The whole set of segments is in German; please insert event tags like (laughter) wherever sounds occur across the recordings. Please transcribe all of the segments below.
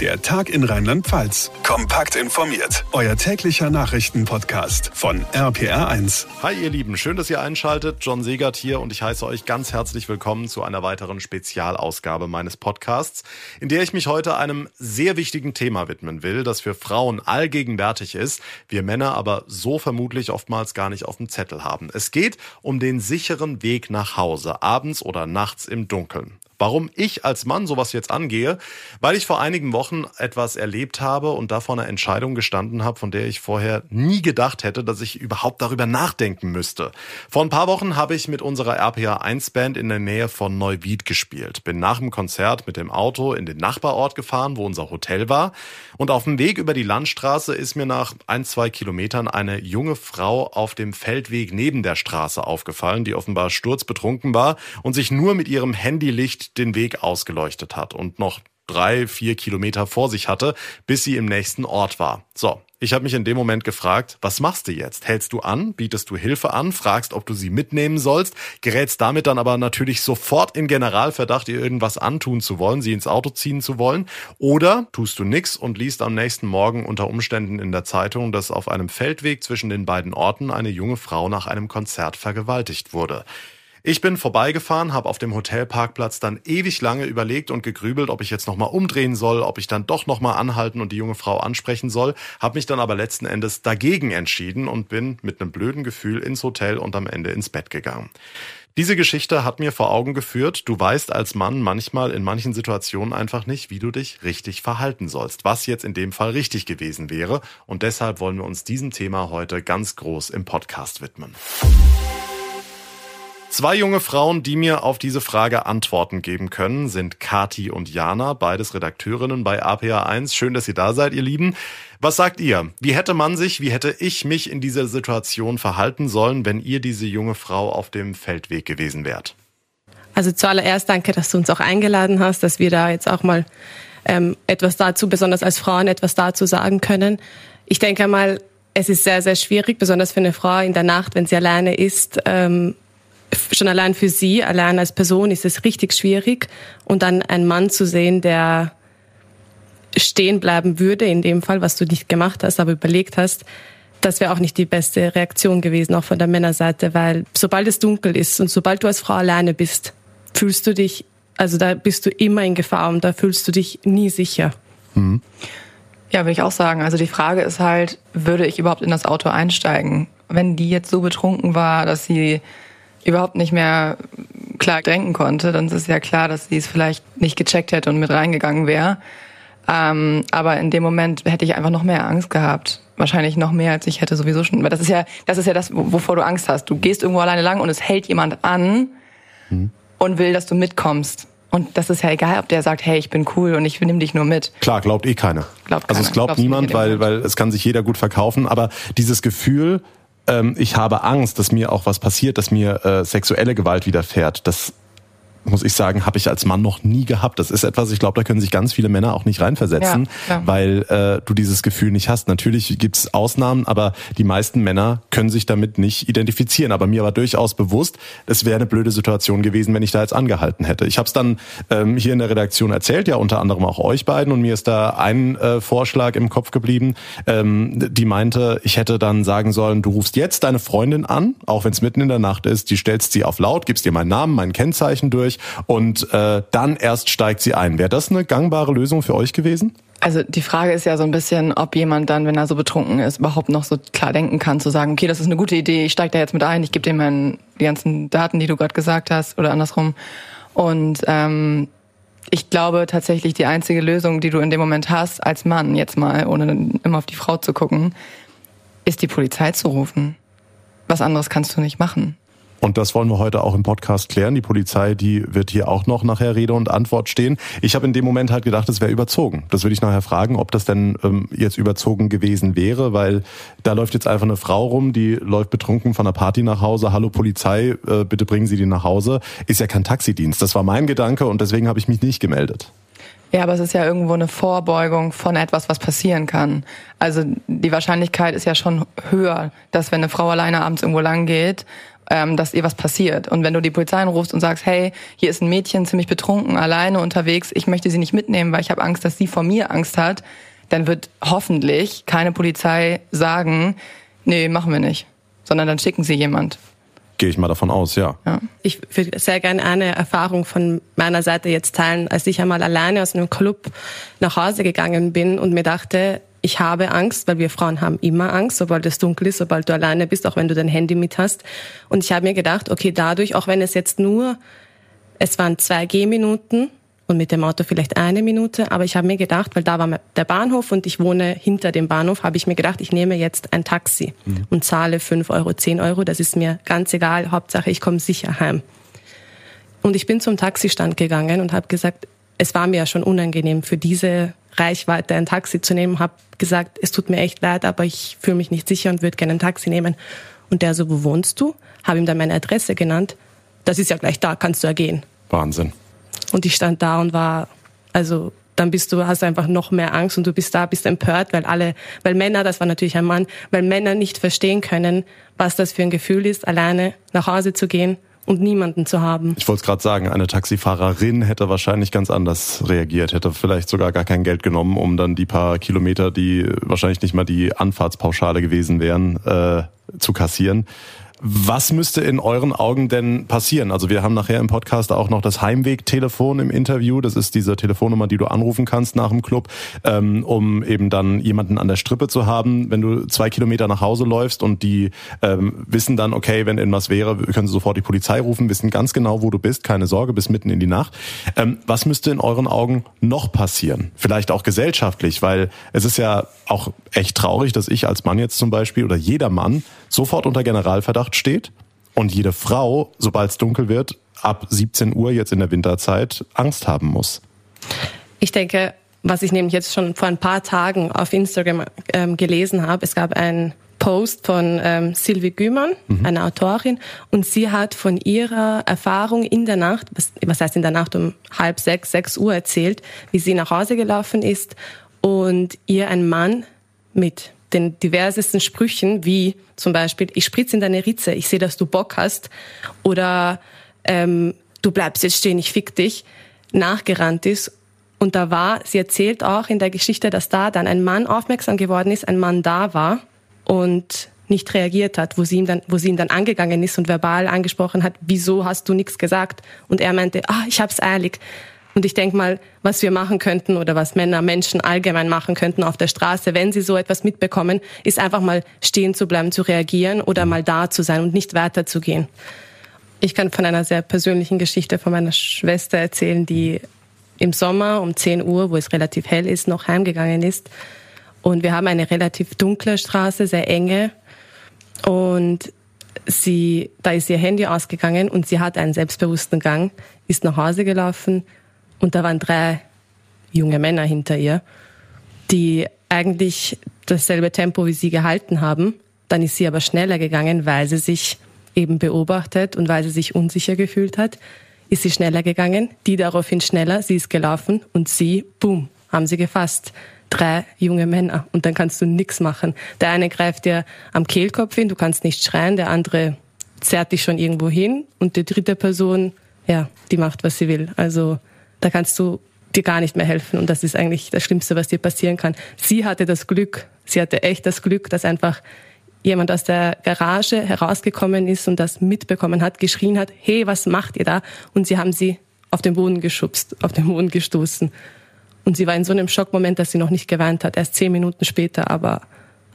Der Tag in Rheinland-Pfalz. Kompakt informiert. Euer täglicher Nachrichtenpodcast von RPR1. Hi ihr Lieben, schön, dass ihr einschaltet. John Segert hier und ich heiße euch ganz herzlich willkommen zu einer weiteren Spezialausgabe meines Podcasts, in der ich mich heute einem sehr wichtigen Thema widmen will, das für Frauen allgegenwärtig ist, wir Männer aber so vermutlich oftmals gar nicht auf dem Zettel haben. Es geht um den sicheren Weg nach Hause, abends oder nachts im Dunkeln. Warum ich als Mann sowas jetzt angehe? Weil ich vor einigen Wochen etwas erlebt habe und da vor einer Entscheidung gestanden habe, von der ich vorher nie gedacht hätte, dass ich überhaupt darüber nachdenken müsste. Vor ein paar Wochen habe ich mit unserer RPA 1 Band in der Nähe von Neuwied gespielt. Bin nach dem Konzert mit dem Auto in den Nachbarort gefahren, wo unser Hotel war. Und auf dem Weg über die Landstraße ist mir nach ein, zwei Kilometern eine junge Frau auf dem Feldweg neben der Straße aufgefallen, die offenbar sturzbetrunken war und sich nur mit ihrem Handylicht den Weg ausgeleuchtet hat und noch drei, vier Kilometer vor sich hatte, bis sie im nächsten Ort war. So, ich habe mich in dem Moment gefragt, was machst du jetzt? Hältst du an, bietest du Hilfe an, fragst, ob du sie mitnehmen sollst, gerätst damit dann aber natürlich sofort in Generalverdacht, ihr irgendwas antun zu wollen, sie ins Auto ziehen zu wollen, oder tust du nix und liest am nächsten Morgen unter Umständen in der Zeitung, dass auf einem Feldweg zwischen den beiden Orten eine junge Frau nach einem Konzert vergewaltigt wurde. Ich bin vorbeigefahren, habe auf dem Hotelparkplatz dann ewig lange überlegt und gegrübelt, ob ich jetzt nochmal umdrehen soll, ob ich dann doch nochmal anhalten und die junge Frau ansprechen soll, habe mich dann aber letzten Endes dagegen entschieden und bin mit einem blöden Gefühl ins Hotel und am Ende ins Bett gegangen. Diese Geschichte hat mir vor Augen geführt, du weißt als Mann manchmal in manchen Situationen einfach nicht, wie du dich richtig verhalten sollst, was jetzt in dem Fall richtig gewesen wäre. Und deshalb wollen wir uns diesem Thema heute ganz groß im Podcast widmen. Zwei junge Frauen, die mir auf diese Frage Antworten geben können, sind Kati und Jana, beides Redakteurinnen bei APA1. Schön, dass ihr da seid, ihr Lieben. Was sagt ihr? Wie hätte man sich, wie hätte ich mich in dieser Situation verhalten sollen, wenn ihr diese junge Frau auf dem Feldweg gewesen wärt? Also zuallererst danke, dass du uns auch eingeladen hast, dass wir da jetzt auch mal ähm, etwas dazu, besonders als Frauen, etwas dazu sagen können. Ich denke mal, es ist sehr, sehr schwierig, besonders für eine Frau in der Nacht, wenn sie alleine ist, ähm, schon allein für sie, allein als Person ist es richtig schwierig. Und dann einen Mann zu sehen, der stehen bleiben würde, in dem Fall, was du nicht gemacht hast, aber überlegt hast, das wäre auch nicht die beste Reaktion gewesen, auch von der Männerseite, weil sobald es dunkel ist und sobald du als Frau alleine bist, fühlst du dich, also da bist du immer in Gefahr und da fühlst du dich nie sicher. Mhm. Ja, würde ich auch sagen. Also die Frage ist halt, würde ich überhaupt in das Auto einsteigen? Wenn die jetzt so betrunken war, dass sie überhaupt nicht mehr klar denken konnte, dann ist es ja klar, dass sie es vielleicht nicht gecheckt hätte und mit reingegangen wäre. Ähm, aber in dem Moment hätte ich einfach noch mehr Angst gehabt. Wahrscheinlich noch mehr, als ich hätte sowieso schon. Weil das ist ja, das ist ja das, wovor du Angst hast. Du gehst irgendwo alleine lang und es hält jemand an mhm. und will, dass du mitkommst. Und das ist ja egal, ob der sagt, hey, ich bin cool und ich nehme dich nur mit. Klar, glaubt eh keiner. Glaubt keiner. Also es glaubt Glaubst niemand, weil, weil es kann sich jeder gut verkaufen. Aber dieses Gefühl, ähm, ich habe Angst, dass mir auch was passiert, dass mir äh, sexuelle Gewalt widerfährt. Das muss ich sagen, habe ich als Mann noch nie gehabt. Das ist etwas, ich glaube, da können sich ganz viele Männer auch nicht reinversetzen, ja, weil äh, du dieses Gefühl nicht hast. Natürlich gibt es Ausnahmen, aber die meisten Männer können sich damit nicht identifizieren. Aber mir war durchaus bewusst, es wäre eine blöde Situation gewesen, wenn ich da jetzt angehalten hätte. Ich habe es dann ähm, hier in der Redaktion erzählt, ja unter anderem auch euch beiden, und mir ist da ein äh, Vorschlag im Kopf geblieben, ähm, die meinte, ich hätte dann sagen sollen, du rufst jetzt deine Freundin an, auch wenn es mitten in der Nacht ist, die stellst sie auf laut, gibst ihr meinen Namen, mein Kennzeichen durch durch und äh, dann erst steigt sie ein. Wäre das eine gangbare Lösung für euch gewesen? Also die Frage ist ja so ein bisschen, ob jemand dann, wenn er so betrunken ist, überhaupt noch so klar denken kann, zu sagen, okay, das ist eine gute Idee, ich steige da jetzt mit ein, ich gebe dir meinen, die ganzen Daten, die du gerade gesagt hast, oder andersrum. Und ähm, ich glaube tatsächlich, die einzige Lösung, die du in dem Moment hast, als Mann jetzt mal, ohne immer auf die Frau zu gucken, ist die Polizei zu rufen. Was anderes kannst du nicht machen. Und das wollen wir heute auch im Podcast klären. Die Polizei, die wird hier auch noch nachher Rede und Antwort stehen. Ich habe in dem Moment halt gedacht, es wäre überzogen. Das würde ich nachher fragen, ob das denn ähm, jetzt überzogen gewesen wäre, weil da läuft jetzt einfach eine Frau rum, die läuft betrunken von der Party nach Hause. Hallo Polizei, äh, bitte bringen Sie die nach Hause. Ist ja kein Taxidienst. Das war mein Gedanke und deswegen habe ich mich nicht gemeldet. Ja, aber es ist ja irgendwo eine Vorbeugung von etwas, was passieren kann. Also die Wahrscheinlichkeit ist ja schon höher, dass wenn eine Frau alleine abends irgendwo lang geht ähm, dass ihr was passiert. Und wenn du die Polizei anrufst und sagst, hey, hier ist ein Mädchen ziemlich betrunken, alleine unterwegs, ich möchte sie nicht mitnehmen, weil ich habe Angst, dass sie vor mir Angst hat, dann wird hoffentlich keine Polizei sagen, nee, machen wir nicht, sondern dann schicken sie jemand. Gehe ich mal davon aus, ja. ja. Ich würde sehr gerne eine Erfahrung von meiner Seite jetzt teilen, als ich einmal alleine aus einem Club nach Hause gegangen bin und mir dachte, ich habe Angst, weil wir Frauen haben immer Angst, sobald es dunkel ist, sobald du alleine bist, auch wenn du dein Handy mit hast. Und ich habe mir gedacht, okay, dadurch, auch wenn es jetzt nur, es waren zwei Gehminuten und mit dem Auto vielleicht eine Minute, aber ich habe mir gedacht, weil da war der Bahnhof und ich wohne hinter dem Bahnhof, habe ich mir gedacht, ich nehme jetzt ein Taxi mhm. und zahle fünf Euro, zehn Euro, das ist mir ganz egal, Hauptsache ich komme sicher heim. Und ich bin zum Taxistand gegangen und habe gesagt, es war mir ja schon unangenehm für diese Reichweite ein Taxi zu nehmen, habe gesagt, es tut mir echt leid, aber ich fühle mich nicht sicher und würde gerne ein Taxi nehmen. Und der so, wo wohnst du? Habe ihm dann meine Adresse genannt. Das ist ja gleich da, kannst du ja gehen. Wahnsinn. Und ich stand da und war, also dann bist du, hast einfach noch mehr Angst und du bist da, bist empört, weil alle, weil Männer, das war natürlich ein Mann, weil Männer nicht verstehen können, was das für ein Gefühl ist, alleine nach Hause zu gehen und niemanden zu haben. Ich wollte es gerade sagen, eine Taxifahrerin hätte wahrscheinlich ganz anders reagiert, hätte vielleicht sogar gar kein Geld genommen, um dann die paar Kilometer, die wahrscheinlich nicht mal die Anfahrtspauschale gewesen wären, äh, zu kassieren. Was müsste in euren Augen denn passieren? Also wir haben nachher im Podcast auch noch das Heimwegtelefon im Interview. Das ist diese Telefonnummer, die du anrufen kannst nach dem Club, ähm, um eben dann jemanden an der Strippe zu haben, wenn du zwei Kilometer nach Hause läufst und die ähm, wissen dann, okay, wenn irgendwas wäre, können sie sofort die Polizei rufen, wissen ganz genau, wo du bist, keine Sorge, bis mitten in die Nacht. Ähm, was müsste in euren Augen noch passieren? Vielleicht auch gesellschaftlich, weil es ist ja auch echt traurig, dass ich als Mann jetzt zum Beispiel oder jeder Mann sofort unter Generalverdacht steht und jede Frau, sobald es dunkel wird, ab 17 Uhr jetzt in der Winterzeit Angst haben muss. Ich denke, was ich nämlich jetzt schon vor ein paar Tagen auf Instagram ähm, gelesen habe, es gab einen Post von ähm, Sylvie Gümann, mhm. einer Autorin, und sie hat von ihrer Erfahrung in der Nacht, was, was heißt in der Nacht um halb sechs, sechs Uhr erzählt, wie sie nach Hause gelaufen ist und ihr ein Mann mit den diversesten Sprüchen, wie zum Beispiel, ich spritze in deine Ritze, ich sehe, dass du Bock hast, oder ähm, du bleibst jetzt stehen, ich fick dich, nachgerannt ist. Und da war, sie erzählt auch in der Geschichte, dass da dann ein Mann aufmerksam geworden ist, ein Mann da war und nicht reagiert hat, wo sie ihn dann, wo sie ihn dann angegangen ist und verbal angesprochen hat, wieso hast du nichts gesagt? Und er meinte, ah, ich hab's eilig. Und ich denke mal, was wir machen könnten oder was Männer, Menschen allgemein machen könnten auf der Straße, wenn sie so etwas mitbekommen, ist einfach mal stehen zu bleiben, zu reagieren oder mal da zu sein und nicht weiterzugehen. Ich kann von einer sehr persönlichen Geschichte von meiner Schwester erzählen, die im Sommer um 10 Uhr, wo es relativ hell ist, noch heimgegangen ist. Und wir haben eine relativ dunkle Straße, sehr enge. Und sie, da ist ihr Handy ausgegangen und sie hat einen selbstbewussten Gang, ist nach Hause gelaufen und da waren drei junge Männer hinter ihr, die eigentlich dasselbe Tempo wie sie gehalten haben. Dann ist sie aber schneller gegangen, weil sie sich eben beobachtet und weil sie sich unsicher gefühlt hat, ist sie schneller gegangen, die daraufhin schneller, sie ist gelaufen und sie, boom, haben sie gefasst. Drei junge Männer und dann kannst du nichts machen. Der eine greift dir am Kehlkopf hin, du kannst nicht schreien, der andere zerrt dich schon irgendwo hin und die dritte Person, ja, die macht, was sie will. Also da kannst du dir gar nicht mehr helfen. Und das ist eigentlich das Schlimmste, was dir passieren kann. Sie hatte das Glück, sie hatte echt das Glück, dass einfach jemand aus der Garage herausgekommen ist und das mitbekommen hat, geschrien hat, hey, was macht ihr da? Und sie haben sie auf den Boden geschubst, auf den Boden gestoßen. Und sie war in so einem Schockmoment, dass sie noch nicht geweint hat, erst zehn Minuten später. Aber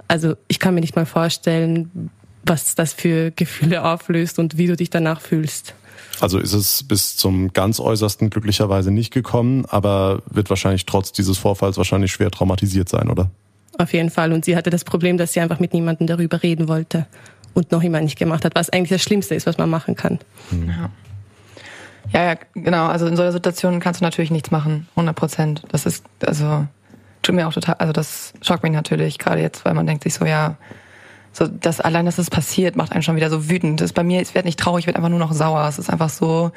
also ich kann mir nicht mal vorstellen, was das für Gefühle auflöst und wie du dich danach fühlst. Also ist es bis zum ganz äußersten glücklicherweise nicht gekommen, aber wird wahrscheinlich trotz dieses Vorfalls wahrscheinlich schwer traumatisiert sein, oder? Auf jeden Fall. Und sie hatte das Problem, dass sie einfach mit niemandem darüber reden wollte und noch immer nicht gemacht hat, was eigentlich das Schlimmste ist, was man machen kann. Mhm. Ja. Ja, ja, genau. Also in solcher Situation kannst du natürlich nichts machen, 100 Prozent. Das ist, also, tut mir auch total, also das schockt mich natürlich, gerade jetzt, weil man denkt sich so, ja, so das allein, dass es passiert, macht einen schon wieder so wütend. Das ist bei mir, ich werde nicht traurig, ich werde einfach nur noch sauer. Es ist einfach so.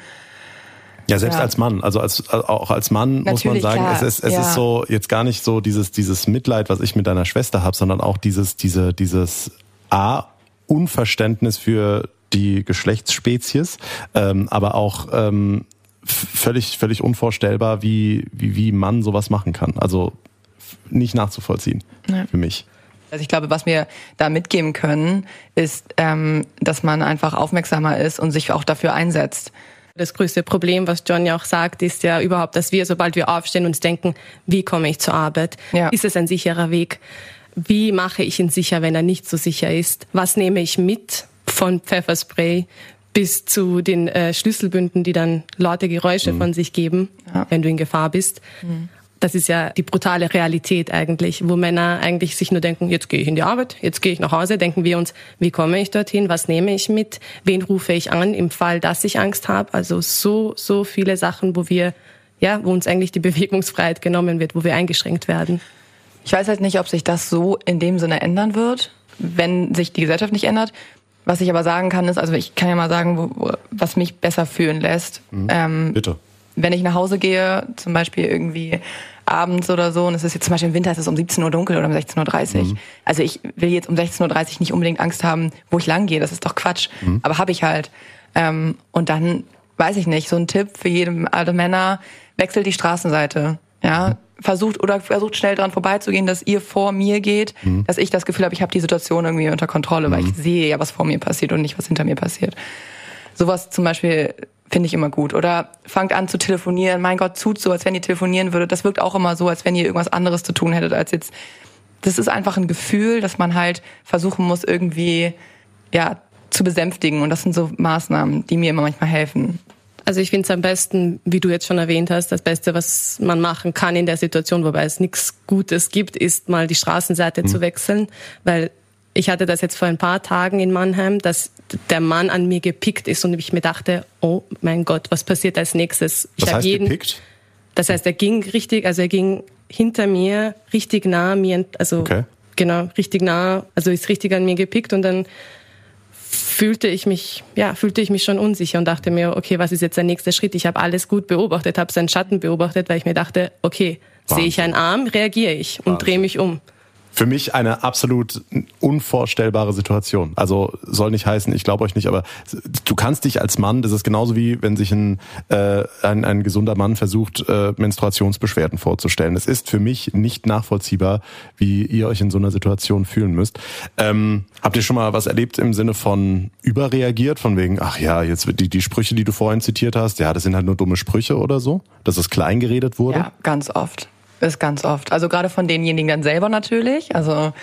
Ja, selbst ja. als Mann, also als auch als Mann Natürlich, muss man sagen, klar. es ist es ja. ist so jetzt gar nicht so dieses dieses Mitleid, was ich mit deiner Schwester habe, sondern auch dieses diese dieses a Unverständnis für die Geschlechtsspezies, ähm, aber auch ähm, völlig, völlig unvorstellbar, wie, wie, wie man sowas machen kann. Also nicht nachzuvollziehen ja. für mich. Also ich glaube, was wir da mitgeben können, ist, ähm, dass man einfach aufmerksamer ist und sich auch dafür einsetzt. Das größte Problem, was John ja auch sagt, ist ja überhaupt, dass wir, sobald wir aufstehen, uns denken, wie komme ich zur Arbeit? Ja. Ist es ein sicherer Weg? Wie mache ich ihn sicher, wenn er nicht so sicher ist? Was nehme ich mit von Pfefferspray bis zu den äh, Schlüsselbünden, die dann laute Geräusche mhm. von sich geben, ja. wenn du in Gefahr bist? Mhm. Das ist ja die brutale Realität eigentlich, wo Männer eigentlich sich nur denken, jetzt gehe ich in die Arbeit, jetzt gehe ich nach Hause, denken wir uns, wie komme ich dorthin, was nehme ich mit, wen rufe ich an im Fall, dass ich Angst habe. Also so, so viele Sachen, wo wir, ja, wo uns eigentlich die (laughs) Bewegungsfreiheit genommen wird, wo wir eingeschränkt werden. Ich weiß halt nicht, ob sich das so in dem Sinne ändern wird, wenn sich die Gesellschaft nicht ändert. Was ich aber sagen kann, ist, also ich kann ja mal sagen, wo, was mich besser fühlen lässt. Mhm. Ähm, Bitte. Wenn ich nach Hause gehe, zum Beispiel irgendwie abends oder so, und es ist jetzt zum Beispiel im Winter, ist es um 17 Uhr dunkel oder um 16.30 Uhr. Mhm. Also ich will jetzt um 16.30 Uhr nicht unbedingt Angst haben, wo ich lang gehe, das ist doch Quatsch. Mhm. Aber habe ich halt. Ähm, und dann, weiß ich nicht, so ein Tipp für jedem, alle Männer, wechselt die Straßenseite. Ja, mhm. versucht oder versucht schnell dran vorbeizugehen, dass ihr vor mir geht, mhm. dass ich das Gefühl habe, ich habe die Situation irgendwie unter Kontrolle, weil ich mhm. sehe ja, was vor mir passiert und nicht, was hinter mir passiert. Sowas zum Beispiel Finde ich immer gut. Oder fangt an zu telefonieren. Mein Gott, tut so, als wenn ihr telefonieren würdet. Das wirkt auch immer so, als wenn ihr irgendwas anderes zu tun hättet, als jetzt. Das ist einfach ein Gefühl, dass man halt versuchen muss, irgendwie, ja, zu besänftigen. Und das sind so Maßnahmen, die mir immer manchmal helfen. Also ich finde es am besten, wie du jetzt schon erwähnt hast, das Beste, was man machen kann in der Situation, wobei es nichts Gutes gibt, ist mal die Straßenseite mhm. zu wechseln, weil ich hatte das jetzt vor ein paar Tagen in Mannheim, dass der Mann an mir gepickt ist und ich mir dachte, oh mein Gott, was passiert als nächstes? Ich was heißt jeden, gepickt? Das heißt, er ging richtig, also er ging hinter mir, richtig nah mir, also okay. genau, richtig nah, also ist richtig an mir gepickt und dann fühlte ich mich, ja, fühlte ich mich schon unsicher und dachte mir, okay, was ist jetzt der nächste Schritt? Ich habe alles gut beobachtet, habe seinen Schatten beobachtet, weil ich mir dachte, okay, sehe ich einen Arm, reagiere ich und drehe mich um für mich eine absolut unvorstellbare Situation. Also soll nicht heißen, ich glaube euch nicht, aber du kannst dich als Mann, das ist genauso wie wenn sich ein, äh, ein, ein gesunder Mann versucht, äh, Menstruationsbeschwerden vorzustellen. Es ist für mich nicht nachvollziehbar, wie ihr euch in so einer Situation fühlen müsst. Ähm, habt ihr schon mal was erlebt im Sinne von überreagiert, von wegen, ach ja, jetzt die, die Sprüche, die du vorhin zitiert hast, ja, das sind halt nur dumme Sprüche oder so, dass es klein geredet wurde? Ja, ganz oft. Ist ganz oft. Also gerade von denjenigen dann selber natürlich. Also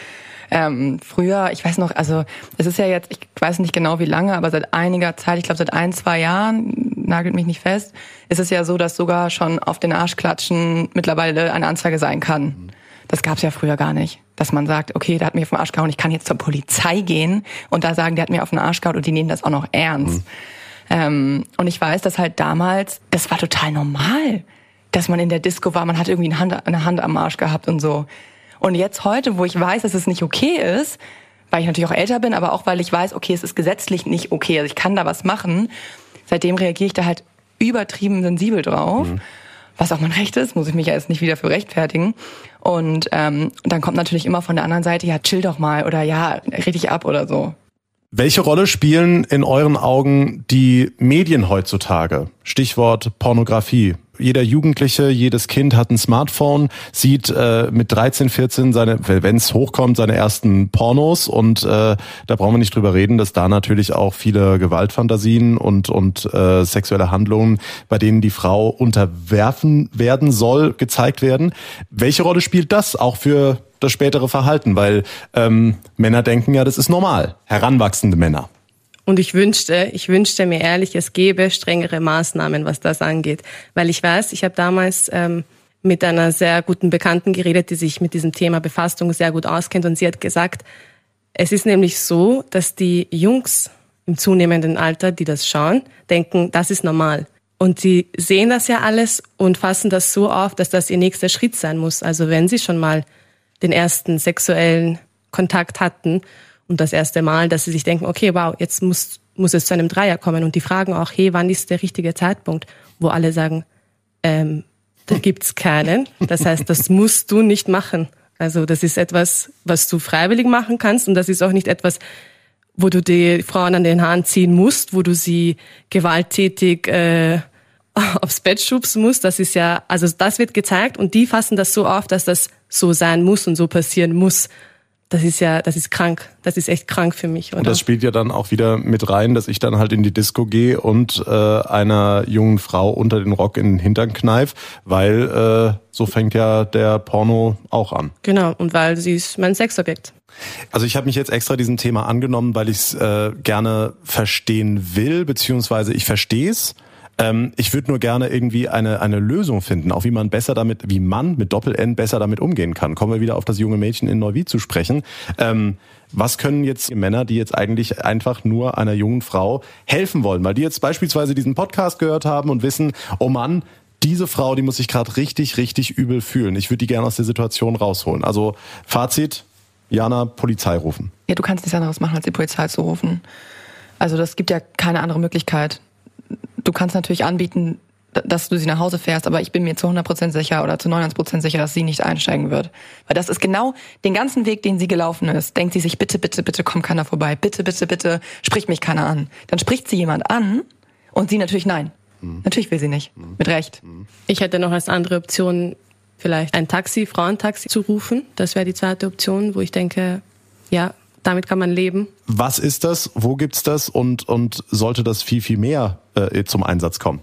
ähm, früher, ich weiß noch, also es ist ja jetzt, ich weiß nicht genau wie lange, aber seit einiger Zeit, ich glaube seit ein, zwei Jahren, nagelt mich nicht fest, ist es ja so, dass sogar schon auf den Arschklatschen mittlerweile eine Anzeige sein kann. Das gab es ja früher gar nicht. Dass man sagt, okay, der hat mir auf den Arsch gehauen, ich kann jetzt zur Polizei gehen und da sagen, der hat mir auf den Arsch gehauen und die nehmen das auch noch ernst. Mhm. Ähm, und ich weiß, dass halt damals, das war total normal dass man in der Disco war, man hat irgendwie eine Hand, eine Hand am Arsch gehabt und so. Und jetzt heute, wo ich weiß, dass es nicht okay ist, weil ich natürlich auch älter bin, aber auch weil ich weiß, okay, es ist gesetzlich nicht okay, also ich kann da was machen, seitdem reagiere ich da halt übertrieben sensibel drauf. Mhm. Was auch mein Recht ist, muss ich mich ja jetzt nicht wieder für rechtfertigen. Und ähm, dann kommt natürlich immer von der anderen Seite, ja, chill doch mal oder ja, red dich ab oder so. Welche Rolle spielen in euren Augen die Medien heutzutage? Stichwort Pornografie jeder Jugendliche, jedes Kind hat ein Smartphone, sieht äh, mit 13, 14 seine, wenn es hochkommt, seine ersten Pornos und äh, da brauchen wir nicht drüber reden, dass da natürlich auch viele Gewaltfantasien und und äh, sexuelle Handlungen, bei denen die Frau unterwerfen werden soll, gezeigt werden. Welche Rolle spielt das auch für das spätere Verhalten? Weil ähm, Männer denken ja, das ist normal, heranwachsende Männer. Und ich wünschte, ich wünschte mir ehrlich, es gäbe strengere Maßnahmen, was das angeht. Weil ich weiß, ich habe damals ähm, mit einer sehr guten Bekannten geredet, die sich mit diesem Thema Befastung sehr gut auskennt. Und sie hat gesagt, es ist nämlich so, dass die Jungs im zunehmenden Alter, die das schauen, denken, das ist normal. Und sie sehen das ja alles und fassen das so auf, dass das ihr nächster Schritt sein muss. Also wenn sie schon mal den ersten sexuellen Kontakt hatten und das erste Mal, dass sie sich denken, okay, wow, jetzt muss, muss es zu einem Dreier kommen. Und die fragen auch, hey, wann ist der richtige Zeitpunkt? Wo alle sagen, ähm, da gibt's keinen. Das heißt, das musst du nicht machen. Also das ist etwas, was du freiwillig machen kannst und das ist auch nicht etwas, wo du die Frauen an den Haaren ziehen musst, wo du sie gewalttätig äh, (laughs) aufs Bett schubsen musst. Das ist ja, also das wird gezeigt und die fassen das so auf, dass das so sein muss und so passieren muss das ist ja, das ist krank. Das ist echt krank für mich. Oder? Und das spielt ja dann auch wieder mit rein, dass ich dann halt in die Disco gehe und äh, einer jungen Frau unter den Rock in den Hintern kneif, weil äh, so fängt ja der Porno auch an. Genau, und weil sie ist mein Sexobjekt. Also ich habe mich jetzt extra diesem Thema angenommen, weil ich es äh, gerne verstehen will, beziehungsweise ich verstehe es ähm, ich würde nur gerne irgendwie eine, eine Lösung finden, auch wie man besser damit, wie man mit Doppel-N besser damit umgehen kann. Kommen wir wieder auf das junge Mädchen in Neuwied zu sprechen. Ähm, was können jetzt Männer, die jetzt eigentlich einfach nur einer jungen Frau helfen wollen, weil die jetzt beispielsweise diesen Podcast gehört haben und wissen, oh Mann, diese Frau, die muss sich gerade richtig, richtig übel fühlen. Ich würde die gerne aus der Situation rausholen. Also Fazit, Jana, Polizei rufen. Ja, du kannst nichts anderes machen, als die Polizei zu rufen. Also das gibt ja keine andere Möglichkeit du kannst natürlich anbieten, dass du sie nach Hause fährst, aber ich bin mir zu 100% sicher oder zu 99% sicher, dass sie nicht einsteigen wird. Weil das ist genau den ganzen Weg, den sie gelaufen ist. Denkt sie sich, bitte, bitte, bitte, kommt keiner vorbei. Bitte, bitte, bitte, spricht mich keiner an. Dann spricht sie jemand an und sie natürlich nein. Mhm. Natürlich will sie nicht. Mhm. Mit Recht. Ich hätte noch als andere Option vielleicht ein Taxi, Frauentaxi zu rufen. Das wäre die zweite Option, wo ich denke, ja, damit kann man leben. Was ist das? Wo gibt's das? Und, und sollte das viel, viel mehr äh, zum Einsatz kommen?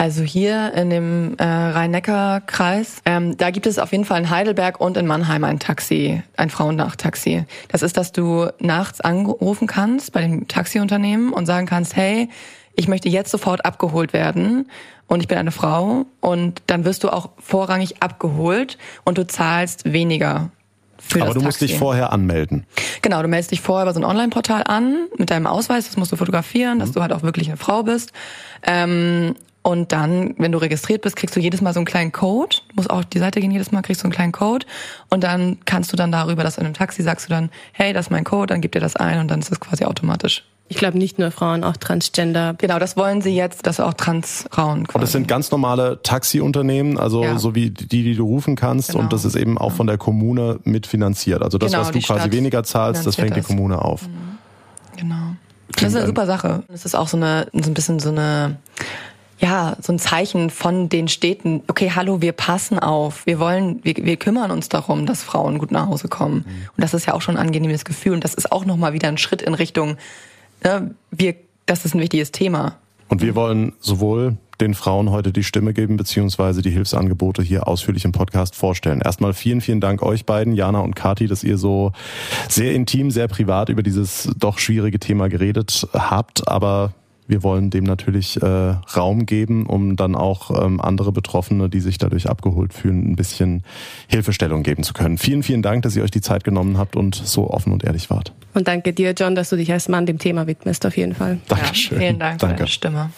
Also hier in dem äh, Rhein-Neckar-Kreis, ähm, da gibt es auf jeden Fall in Heidelberg und in Mannheim ein Taxi, ein Frauennachttaxi. Das ist, dass du nachts anrufen kannst bei dem Taxiunternehmen und sagen kannst, hey, ich möchte jetzt sofort abgeholt werden und ich bin eine Frau und dann wirst du auch vorrangig abgeholt und du zahlst weniger Aber du musst dich vorher anmelden. Genau, du meldest dich vorher über so ein Online-Portal an mit deinem Ausweis, das musst du fotografieren, dass mhm. du halt auch wirklich eine Frau bist. Ähm, und dann, wenn du registriert bist, kriegst du jedes Mal so einen kleinen Code. Du musst auch die Seite gehen, jedes Mal kriegst du einen kleinen Code. Und dann kannst du dann darüber, dass in einem Taxi sagst du dann, hey, das ist mein Code, dann gib dir das ein und dann ist das quasi automatisch. Ich glaube nicht nur Frauen, auch Transgender. Genau, das wollen sie jetzt, dass auch Transfrauen. Quasi. Und das sind ganz normale Taxiunternehmen, also ja. so wie die, die du rufen kannst. Genau. Und das ist eben auch von der Kommune mitfinanziert. Also das, genau, was du quasi Stadt weniger zahlst, das fängt die Kommune auf. Mhm. Genau. Das ist eine super Sache. Das ist auch so eine, so ein bisschen so eine, ja, so ein Zeichen von den Städten, okay, hallo, wir passen auf, wir wollen, wir, wir kümmern uns darum, dass Frauen gut nach Hause kommen. Mhm. Und das ist ja auch schon ein angenehmes Gefühl. Und das ist auch nochmal wieder ein Schritt in Richtung, ne, wir, das ist ein wichtiges Thema. Und wir wollen sowohl den Frauen heute die Stimme geben, beziehungsweise die Hilfsangebote hier ausführlich im Podcast vorstellen. Erstmal vielen, vielen Dank euch beiden, Jana und Kati, dass ihr so sehr intim, sehr privat über dieses doch schwierige Thema geredet habt. Aber wir wollen dem natürlich äh, Raum geben, um dann auch ähm, andere Betroffene, die sich dadurch abgeholt fühlen, ein bisschen Hilfestellung geben zu können. Vielen, vielen Dank, dass ihr euch die Zeit genommen habt und so offen und ehrlich wart. Und danke dir, John, dass du dich als Mann dem Thema widmest, auf jeden Fall. Dankeschön. Ja, vielen Dank danke. für deine Stimme.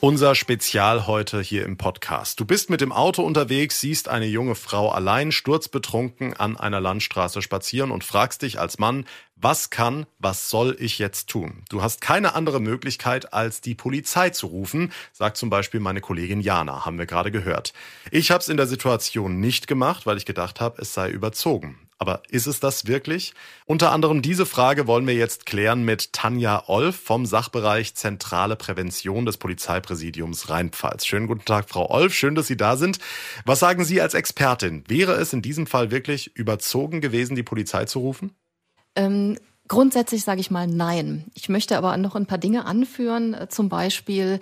Unser Spezial heute hier im Podcast. Du bist mit dem Auto unterwegs, siehst eine junge Frau allein sturzbetrunken an einer Landstraße spazieren und fragst dich als Mann, was kann, was soll ich jetzt tun? Du hast keine andere Möglichkeit, als die Polizei zu rufen, sagt zum Beispiel meine Kollegin Jana, haben wir gerade gehört. Ich habe es in der Situation nicht gemacht, weil ich gedacht habe, es sei überzogen. Aber ist es das wirklich? Unter anderem diese Frage wollen wir jetzt klären mit Tanja Olf vom Sachbereich Zentrale Prävention des Polizeipräsidiums Rheinpfalz. Schönen guten Tag, Frau Olf. Schön, dass Sie da sind. Was sagen Sie als Expertin? Wäre es in diesem Fall wirklich überzogen gewesen, die Polizei zu rufen? Ähm, grundsätzlich sage ich mal nein. Ich möchte aber noch ein paar Dinge anführen. Zum Beispiel,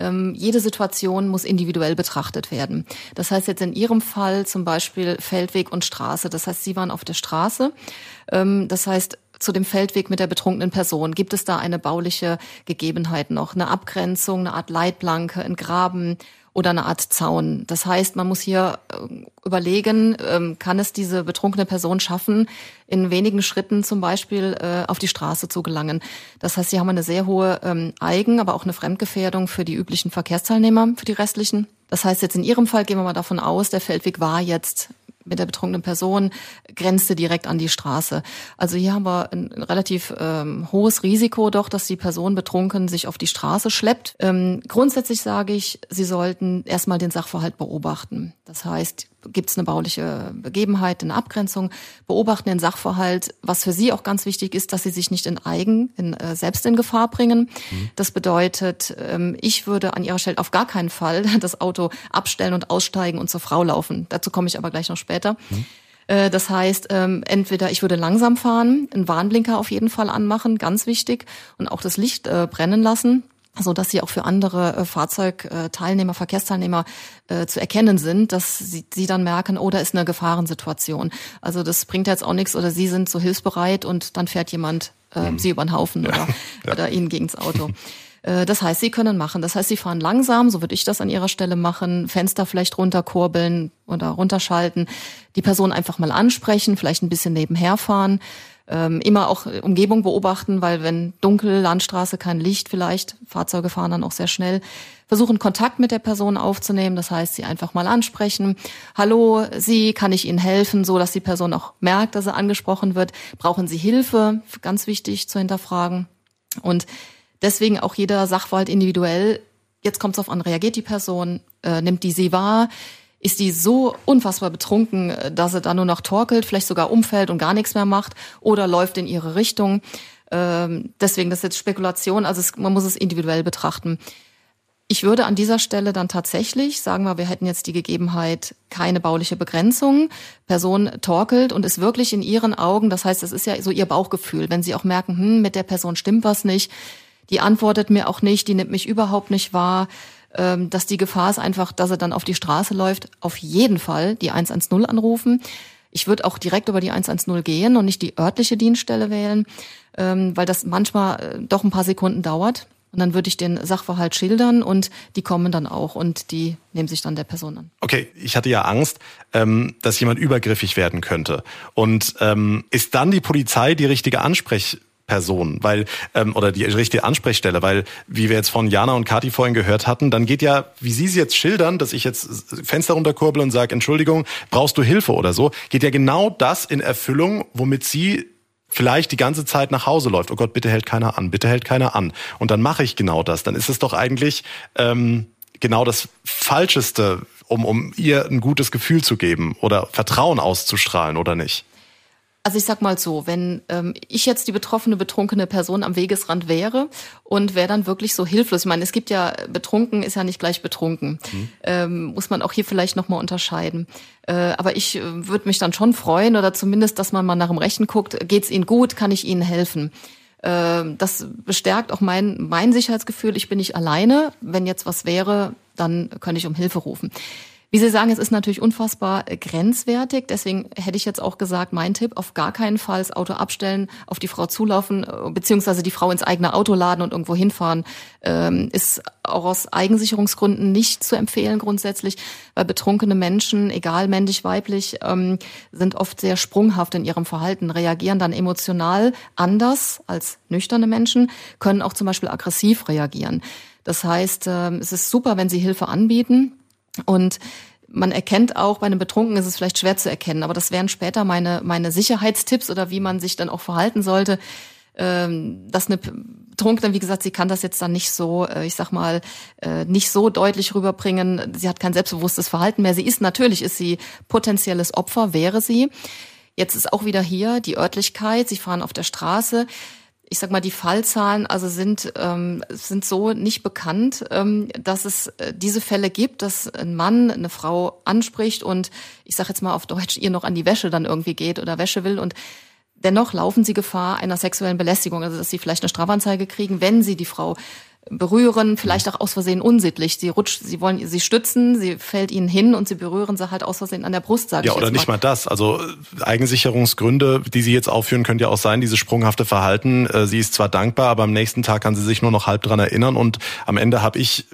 ähm, jede Situation muss individuell betrachtet werden. Das heißt jetzt in Ihrem Fall zum Beispiel Feldweg und Straße. Das heißt, Sie waren auf der Straße. Ähm, das heißt, zu dem Feldweg mit der betrunkenen Person? Gibt es da eine bauliche Gegebenheit noch? Eine Abgrenzung, eine Art Leitplanke, ein Graben? Oder eine Art Zaun. Das heißt, man muss hier äh, überlegen, ähm, kann es diese betrunkene Person schaffen, in wenigen Schritten zum Beispiel äh, auf die Straße zu gelangen. Das heißt, sie haben eine sehr hohe ähm, Eigen-, aber auch eine Fremdgefährdung für die üblichen Verkehrsteilnehmer, für die restlichen. Das heißt, jetzt in Ihrem Fall gehen wir mal davon aus, der Feldweg war jetzt mit der betrunkenen Person grenzte direkt an die Straße. Also hier haben wir ein relativ ähm, hohes Risiko doch, dass die Person betrunken sich auf die Straße schleppt. Ähm, grundsätzlich sage ich, Sie sollten erstmal den Sachverhalt beobachten. Das heißt, gibt es eine bauliche Begebenheit, eine Abgrenzung, beobachten den Sachverhalt. Was für Sie auch ganz wichtig ist, dass Sie sich nicht in Eigen, in, äh, selbst in Gefahr bringen. Mhm. Das bedeutet, ähm, ich würde an Ihrer Stelle auf gar keinen Fall (laughs) das Auto abstellen und aussteigen und zur Frau laufen. Dazu komme ich aber gleich noch später. Mhm. Äh, das heißt, ähm, entweder ich würde langsam fahren, einen Warnblinker auf jeden Fall anmachen, ganz wichtig, und auch das Licht äh, brennen lassen so dass sie auch für andere äh, Fahrzeugteilnehmer, Verkehrsteilnehmer äh, zu erkennen sind, dass sie, sie dann merken, oh, da ist eine Gefahrensituation. Also das bringt jetzt auch nichts oder sie sind so hilfsbereit und dann fährt jemand äh, mhm. sie über den Haufen (laughs) ja. oder, ja. oder ihnen gegens Auto. Äh, das heißt, sie können machen. Das heißt, sie fahren langsam, so würde ich das an ihrer Stelle machen, Fenster vielleicht runterkurbeln oder runterschalten, die Person einfach mal ansprechen, vielleicht ein bisschen nebenher fahren ähm, immer auch Umgebung beobachten, weil wenn dunkel, Landstraße, kein Licht vielleicht, Fahrzeuge fahren dann auch sehr schnell, versuchen Kontakt mit der Person aufzunehmen, das heißt, sie einfach mal ansprechen. Hallo, Sie, kann ich Ihnen helfen, so dass die Person auch merkt, dass er angesprochen wird. Brauchen Sie Hilfe? Ganz wichtig zu hinterfragen. Und deswegen auch jeder Sachverhalt individuell. Jetzt kommt es auf an, reagiert die Person, äh, nimmt die sie wahr, ist die so unfassbar betrunken, äh, dass sie da nur noch torkelt, vielleicht sogar umfällt und gar nichts mehr macht oder läuft in ihre Richtung. Ähm, deswegen, das ist jetzt Spekulation, also es, man muss es individuell betrachten. Ich würde an dieser Stelle dann tatsächlich, sagen wir, wir hätten jetzt die Gegebenheit, keine bauliche Begrenzung. Person torkelt und ist wirklich in ihren Augen, das heißt, es ist ja so ihr Bauchgefühl, wenn sie auch merken, hm, mit der Person stimmt was nicht, die antwortet mir auch nicht, die nimmt mich überhaupt nicht wahr, dass die Gefahr ist einfach, dass er dann auf die Straße läuft, auf jeden Fall die 110 anrufen. Ich würde auch direkt über die 110 gehen und nicht die örtliche Dienststelle wählen, ähm, weil das manchmal äh, doch ein paar Sekunden dauert. Und dann würde ich den Sachverhalt schildern und die kommen dann auch und die nehmen sich dann der Person an. Okay, ich hatte ja Angst, ähm, dass jemand übergriffig werden könnte. Und ähm, ist dann die Polizei die richtige Ansprech Person, weil ähm, oder die richtige Ansprechstelle, weil wie wir jetzt von Jana und Kati vorhin gehört hatten, dann geht ja, wie Sie es jetzt schildern, dass ich jetzt Fenster runterkurbel und sage, Entschuldigung, brauchst du Hilfe oder so, geht ja genau das in Erfüllung, womit Sie vielleicht die ganze Zeit nach Hause läuft. Oh Gott, bitte hält keiner an, bitte hält keiner an. Und dann mache ich genau das. Dann ist es doch eigentlich ähm, genau das Falscheste, um, um ihr ein gutes Gefühl zu geben oder Vertrauen auszustrahlen, oder nicht? Also ich sag mal so, wenn ähm, ich jetzt die betroffene, betrunkene Person am Wegesrand wäre und wäre dann wirklich so hilflos. Ich meine, es gibt ja, betrunken ist ja nicht gleich betrunken. Mhm. Ähm, muss man auch hier vielleicht nochmal unterscheiden. Äh, aber ich äh, würde mich dann schon freuen oder zumindest, dass man mal nach dem Rechten guckt, geht's Ihnen gut, kann ich Ihnen helfen? Äh, das bestärkt auch mein, mein Sicherheitsgefühl. Ich bin nicht alleine. Wenn jetzt was wäre, dann könnte ich um Hilfe rufen. Wie Sie sagen, es ist natürlich unfassbar äh, grenzwertig. Deswegen hätte ich jetzt auch gesagt, mein Tipp, auf gar keinen Fall das Auto abstellen, auf die Frau zulaufen, äh, beziehungsweise die Frau ins eigene Auto laden und irgendwo hinfahren, ähm, ist auch aus Eigensicherungsgründen nicht zu empfehlen grundsätzlich, weil betrunkene Menschen, egal männlich, weiblich, ähm, sind oft sehr sprunghaft in ihrem Verhalten, reagieren dann emotional anders als nüchterne Menschen, können auch zum Beispiel aggressiv reagieren. Das heißt, ähm, es ist super, wenn Sie Hilfe anbieten. Und man erkennt auch, bei einem Betrunkenen ist es vielleicht schwer zu erkennen, aber das wären später meine, meine Sicherheitstipps oder wie man sich dann auch verhalten sollte. Ähm, dass eine Betrunkene, wie gesagt, sie kann das jetzt dann nicht so, äh, ich sag mal, äh, nicht so deutlich rüberbringen. Sie hat kein selbstbewusstes Verhalten mehr. Sie ist natürlich, ist sie potenzielles Opfer, wäre sie. Jetzt ist auch wieder hier die Örtlichkeit. Sie fahren auf der Straße ich sag mal, die Fallzahlen also sind, ähm, sind so nicht bekannt, ähm, dass es äh, diese Fälle gibt, dass ein Mann eine Frau anspricht und ich sag jetzt mal auf Deutsch, ihr noch an die Wäsche dann irgendwie geht oder Wäsche will und dennoch laufen sie Gefahr einer sexuellen Belästigung, also dass sie vielleicht eine Strafanzeige kriegen, wenn sie die Frau berühren, vielleicht auch aus Versehen unsittlich. Sie rutscht, sie wollen sie stützen, sie fällt ihnen hin und sie berühren sie halt aus Versehen an der Brust, sage ja, ich Ja, oder nicht mal. mal das. Also äh, Eigensicherungsgründe, die Sie jetzt aufführen, könnte ja auch sein, dieses sprunghafte Verhalten. Äh, sie ist zwar dankbar, aber am nächsten Tag kann sie sich nur noch halb dran erinnern und am Ende habe ich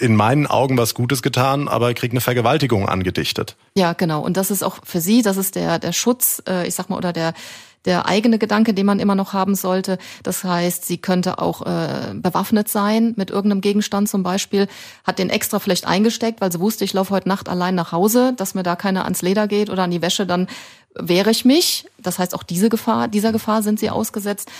in meinen Augen was Gutes getan, aber kriegt eine Vergewaltigung angedichtet. Ja, genau. Und das ist auch für sie, das ist der der Schutz, äh, ich sag mal, oder der der eigene Gedanke, den man immer noch haben sollte. Das heißt, sie könnte auch äh, bewaffnet sein mit irgendeinem Gegenstand zum Beispiel, hat den extra vielleicht eingesteckt, weil sie wusste, ich laufe heute Nacht allein nach Hause, dass mir da keiner ans Leder geht oder an die Wäsche, dann wehre ich mich. Das heißt, auch diese Gefahr, dieser Gefahr sind sie ausgesetzt.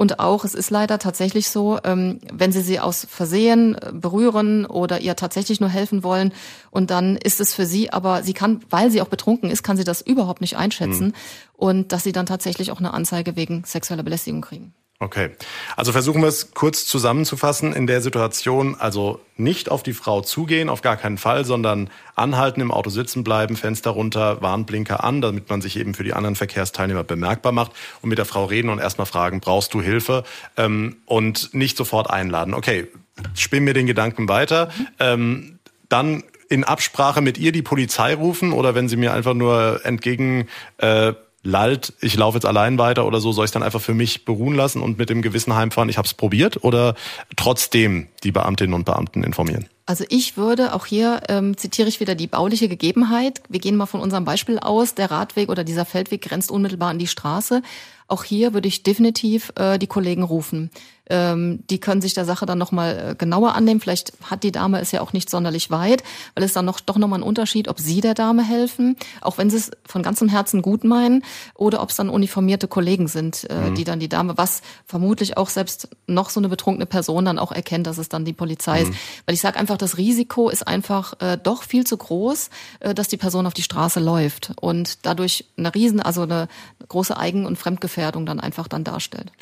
Und auch, es ist leider tatsächlich so, ähm, wenn Sie sie aus Versehen äh, berühren oder ihr tatsächlich nur helfen wollen und dann ist es für sie, aber sie kann, weil sie auch betrunken ist, kann sie das überhaupt nicht einschätzen mhm. und dass sie dann tatsächlich auch eine Anzeige wegen sexueller Belästigung kriegen. Okay, also versuchen wir es kurz zusammenzufassen. In der Situation also nicht auf die Frau zugehen, auf gar keinen Fall, sondern anhalten, im Auto sitzen bleiben, Fenster runter, Warnblinker an, damit man sich eben für die anderen Verkehrsteilnehmer bemerkbar macht und mit der Frau reden und erstmal fragen, brauchst du Hilfe? Ähm, und nicht sofort einladen. Okay, spinn mir den Gedanken weiter. Ähm, dann in Absprache mit ihr die Polizei rufen oder wenn sie mir einfach nur entgegen äh, lallt, ich laufe jetzt allein weiter oder so, soll ich dann einfach für mich beruhen lassen und mit dem Gewissen heimfahren, ich habe es probiert oder trotzdem die Beamtinnen und Beamten informieren? Also ich würde, auch hier ähm, zitiere ich wieder die bauliche Gegebenheit. Wir gehen mal von unserem Beispiel aus, der Radweg oder dieser Feldweg grenzt unmittelbar an die Straße. Auch hier würde ich definitiv äh, die Kollegen rufen. Ähm, die können sich der Sache dann nochmal äh, genauer annehmen. Vielleicht hat die Dame es ja auch nicht sonderlich weit, weil es dann noch, doch nochmal ein Unterschied, ob sie der Dame helfen, auch wenn sie es von ganzem Herzen gut meinen, oder ob es dann uniformierte Kollegen sind, äh, mhm. die dann die Dame, was vermutlich auch selbst noch so eine betrunkene Person dann auch erkennt, dass es dann die Polizei mhm. ist. Weil ich sage einfach, das Risiko ist einfach äh, doch viel zu groß, äh, dass die Person auf die Straße läuft und dadurch eine riesen, also eine große Eigen- und Fremdgefährdung dann einfach dann darstellt.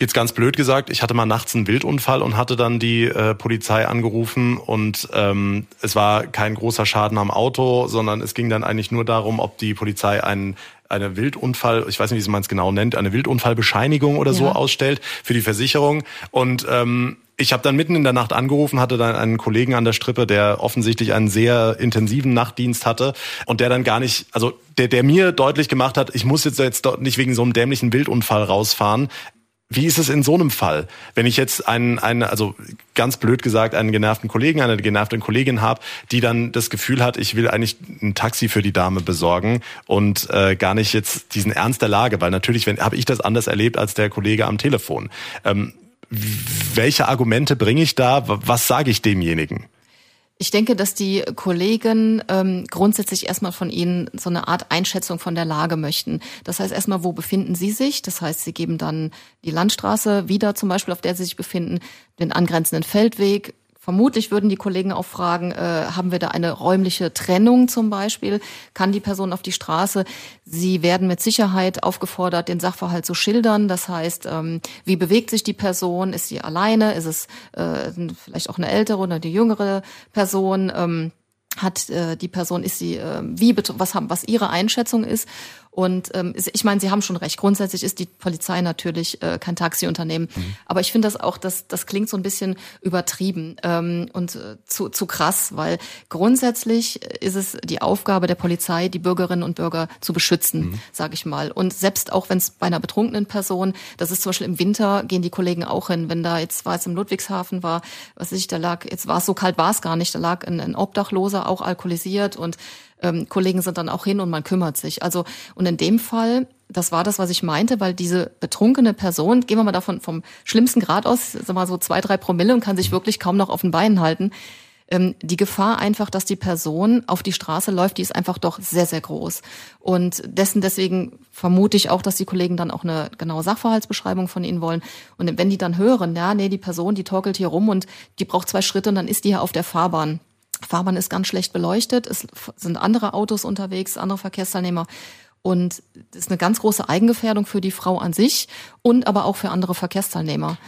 Jetzt ganz blöd gesagt, ich hatte mal nachts einen Wildunfall und hatte dann die äh, Polizei angerufen und ähm, es war kein großer Schaden am Auto, sondern es ging dann eigentlich nur darum, ob die Polizei einen eine Wildunfall, ich weiß nicht, wie man es genau nennt, eine Wildunfallbescheinigung oder ja. so ausstellt für die Versicherung. Und ähm, ich habe dann mitten in der Nacht angerufen, hatte dann einen Kollegen an der Strippe, der offensichtlich einen sehr intensiven Nachtdienst hatte und der dann gar nicht, also der, der mir deutlich gemacht hat, ich muss jetzt jetzt nicht wegen so einem dämlichen Wildunfall rausfahren. Wie ist es in so einem Fall, wenn ich jetzt einen, einen, also ganz blöd gesagt, einen genervten Kollegen, eine genervte Kollegin habe, die dann das Gefühl hat, ich will eigentlich ein Taxi für die Dame besorgen und äh, gar nicht jetzt diesen Ernst der Lage, weil natürlich habe ich das anders erlebt als der Kollege am Telefon. Ähm, welche Argumente bringe ich da? Was sage ich demjenigen? Ich denke, dass die Kollegen ähm, grundsätzlich erstmal von Ihnen so eine Art Einschätzung von der Lage möchten. Das heißt erstmal, wo befinden Sie sich? Das heißt, Sie geben dann die Landstraße wieder, zum Beispiel, auf der Sie sich befinden, den angrenzenden Feldweg, Vermutlich würden die Kollegen auch fragen, äh, haben wir da eine räumliche Trennung zum Beispiel? Kann die Person auf die Straße? Sie werden mit Sicherheit aufgefordert, den Sachverhalt zu schildern. Das heißt, ähm, wie bewegt sich die Person? Ist sie alleine? Ist es äh, vielleicht auch eine ältere oder eine jüngere Person? Ähm, hat äh, die Person, ist sie, äh, wie, was haben, was ihre Einschätzung ist und ähm, ich meine, Sie haben schon recht. Grundsätzlich ist die Polizei natürlich äh, kein Taxiunternehmen. Mhm. Aber ich finde das auch, das, das klingt so ein bisschen übertrieben ähm, und äh, zu, zu krass, weil grundsätzlich ist es die Aufgabe der Polizei, die Bürgerinnen und Bürger zu beschützen, mhm. sage ich mal. Und selbst auch wenn es bei einer betrunkenen Person, das ist zum Beispiel im Winter, gehen die Kollegen auch hin. Wenn da jetzt war es im Ludwigshafen war, was weiß ich, da lag, jetzt war es so kalt, war es gar nicht, da lag ein, ein Obdachloser, auch alkoholisiert und ähm, Kollegen sind dann auch hin und man kümmert sich. Also und in dem Fall, das war das, was ich meinte, weil diese betrunkene Person, gehen wir mal davon vom schlimmsten Grad aus, sag mal so zwei, drei Promille und kann sich wirklich kaum noch auf den Beinen halten. Ähm, die Gefahr einfach, dass die Person auf die Straße läuft, die ist einfach doch sehr, sehr groß. Und dessen deswegen vermute ich auch, dass die Kollegen dann auch eine genaue Sachverhaltsbeschreibung von ihnen wollen. Und wenn die dann hören, ja, nee, die Person, die torkelt hier rum und die braucht zwei Schritte und dann ist die ja auf der Fahrbahn Fahrbahn ist ganz schlecht beleuchtet, es sind andere Autos unterwegs, andere Verkehrsteilnehmer. Und das ist eine ganz große Eigengefährdung für die Frau an sich und aber auch für andere Verkehrsteilnehmer.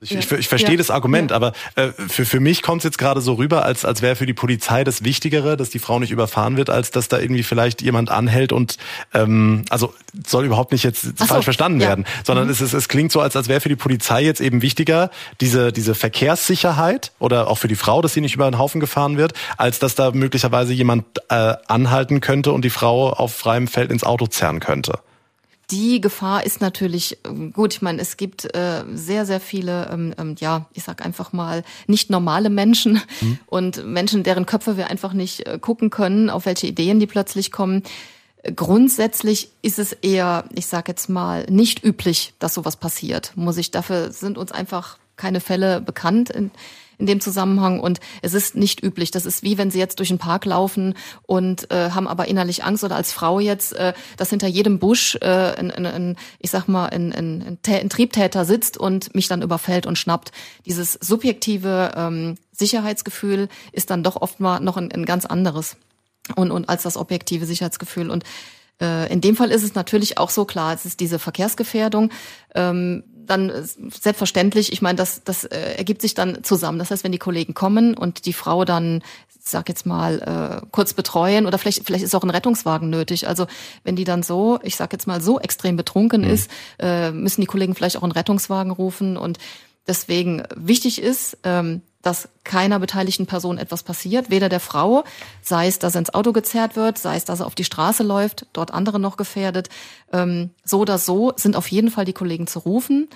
Ich, ich, ich verstehe ja. das Argument, ja. aber äh, für, für mich kommt es jetzt gerade so rüber, als, als wäre für die Polizei das Wichtigere, dass die Frau nicht überfahren wird, als dass da irgendwie vielleicht jemand anhält und ähm, also soll überhaupt nicht jetzt Ach falsch so. verstanden ja. werden, sondern mhm. es, es, es klingt so, als, als wäre für die Polizei jetzt eben wichtiger, diese, diese Verkehrssicherheit oder auch für die Frau, dass sie nicht über den Haufen gefahren wird, als dass da möglicherweise jemand äh, anhalten könnte und die Frau auf freiem Feld ins Auto zerren könnte. Die Gefahr ist natürlich ähm, gut. Ich meine, es gibt äh, sehr, sehr viele, ähm, ähm, ja, ich sag einfach mal nicht normale Menschen mhm. und Menschen, deren Köpfe wir einfach nicht äh, gucken können, auf welche Ideen die plötzlich kommen. Grundsätzlich ist es eher, ich sag jetzt mal, nicht üblich, dass sowas passiert. Muss ich dafür sind uns einfach keine Fälle bekannt in, in dem Zusammenhang und es ist nicht üblich. Das ist wie wenn Sie jetzt durch den Park laufen und äh, haben aber innerlich Angst oder als Frau jetzt, äh, dass hinter jedem Busch äh, ein, ein, ein, ich sag mal, ein, ein, ein Triebtäter sitzt und mich dann überfällt und schnappt. Dieses subjektive ähm, Sicherheitsgefühl ist dann doch oft mal noch ein, ein ganz anderes und, und als das objektive Sicherheitsgefühl. Und äh, in dem Fall ist es natürlich auch so klar, es ist diese Verkehrsgefährdung. Ähm, dann selbstverständlich, ich meine, das, das äh, ergibt sich dann zusammen. Das heißt, wenn die Kollegen kommen und die Frau dann, sag jetzt mal, äh, kurz betreuen oder vielleicht, vielleicht ist auch ein Rettungswagen nötig. Also wenn die dann so, ich sag jetzt mal, so extrem betrunken mhm. ist, äh, müssen die Kollegen vielleicht auch einen Rettungswagen rufen und deswegen wichtig ist, ähm, dass keiner beteiligten Person etwas passiert, weder der Frau, sei es, dass er ins Auto gezerrt wird, sei es, dass er auf die Straße läuft, dort andere noch gefährdet. Ähm, so oder so sind auf jeden Fall die Kollegen zu rufen.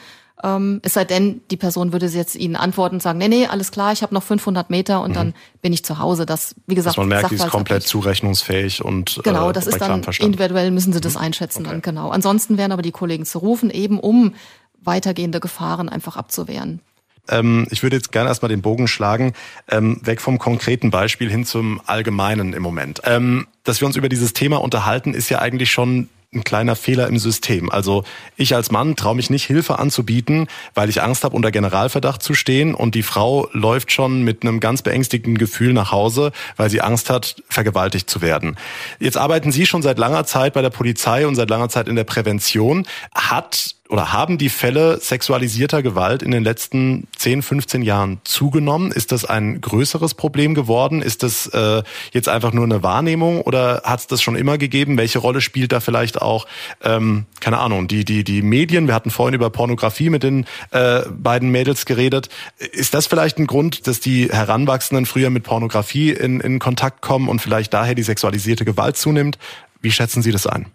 Ähm, es sei denn, die Person würde jetzt ihnen antworten und sagen, nee, nee, alles klar, ich habe noch 500 Meter und mhm. dann bin ich zu Hause. Das, wie gesagt, Dass man merkt, die ist komplett zurechnungsfähig und genau, äh, das ist dann individuell müssen sie das mhm. einschätzen okay. dann genau. Ansonsten wären aber die Kollegen zu rufen, eben um weitergehende Gefahren einfach abzuwehren. Ähm, ich würde jetzt gerne erstmal den Bogen schlagen, ähm, weg vom konkreten Beispiel hin zum Allgemeinen im Moment. Ähm, dass wir uns über dieses Thema unterhalten, ist ja eigentlich schon ein kleiner Fehler im System. Also ich als Mann traue mich nicht, Hilfe anzubieten, weil ich Angst habe, unter Generalverdacht zu stehen und die Frau läuft schon mit einem ganz beängstigenden Gefühl nach Hause, weil sie Angst hat, vergewaltigt zu werden. Jetzt arbeiten Sie schon seit langer Zeit bei der Polizei und seit langer Zeit in der Prävention. Hat oder haben die Fälle sexualisierter Gewalt in den letzten 10, 15 Jahren zugenommen? Ist das ein größeres Problem geworden? Ist das äh, jetzt einfach nur eine Wahrnehmung oder hat es das schon immer gegeben? Welche Rolle spielt da vielleicht auch, ähm, keine Ahnung, die, die, die Medien? Wir hatten vorhin über Pornografie mit den äh, beiden Mädels geredet. Ist das vielleicht ein Grund, dass die Heranwachsenden früher mit Pornografie in, in Kontakt kommen und vielleicht daher die sexualisierte Gewalt zunimmt? Wie schätzen Sie das ein?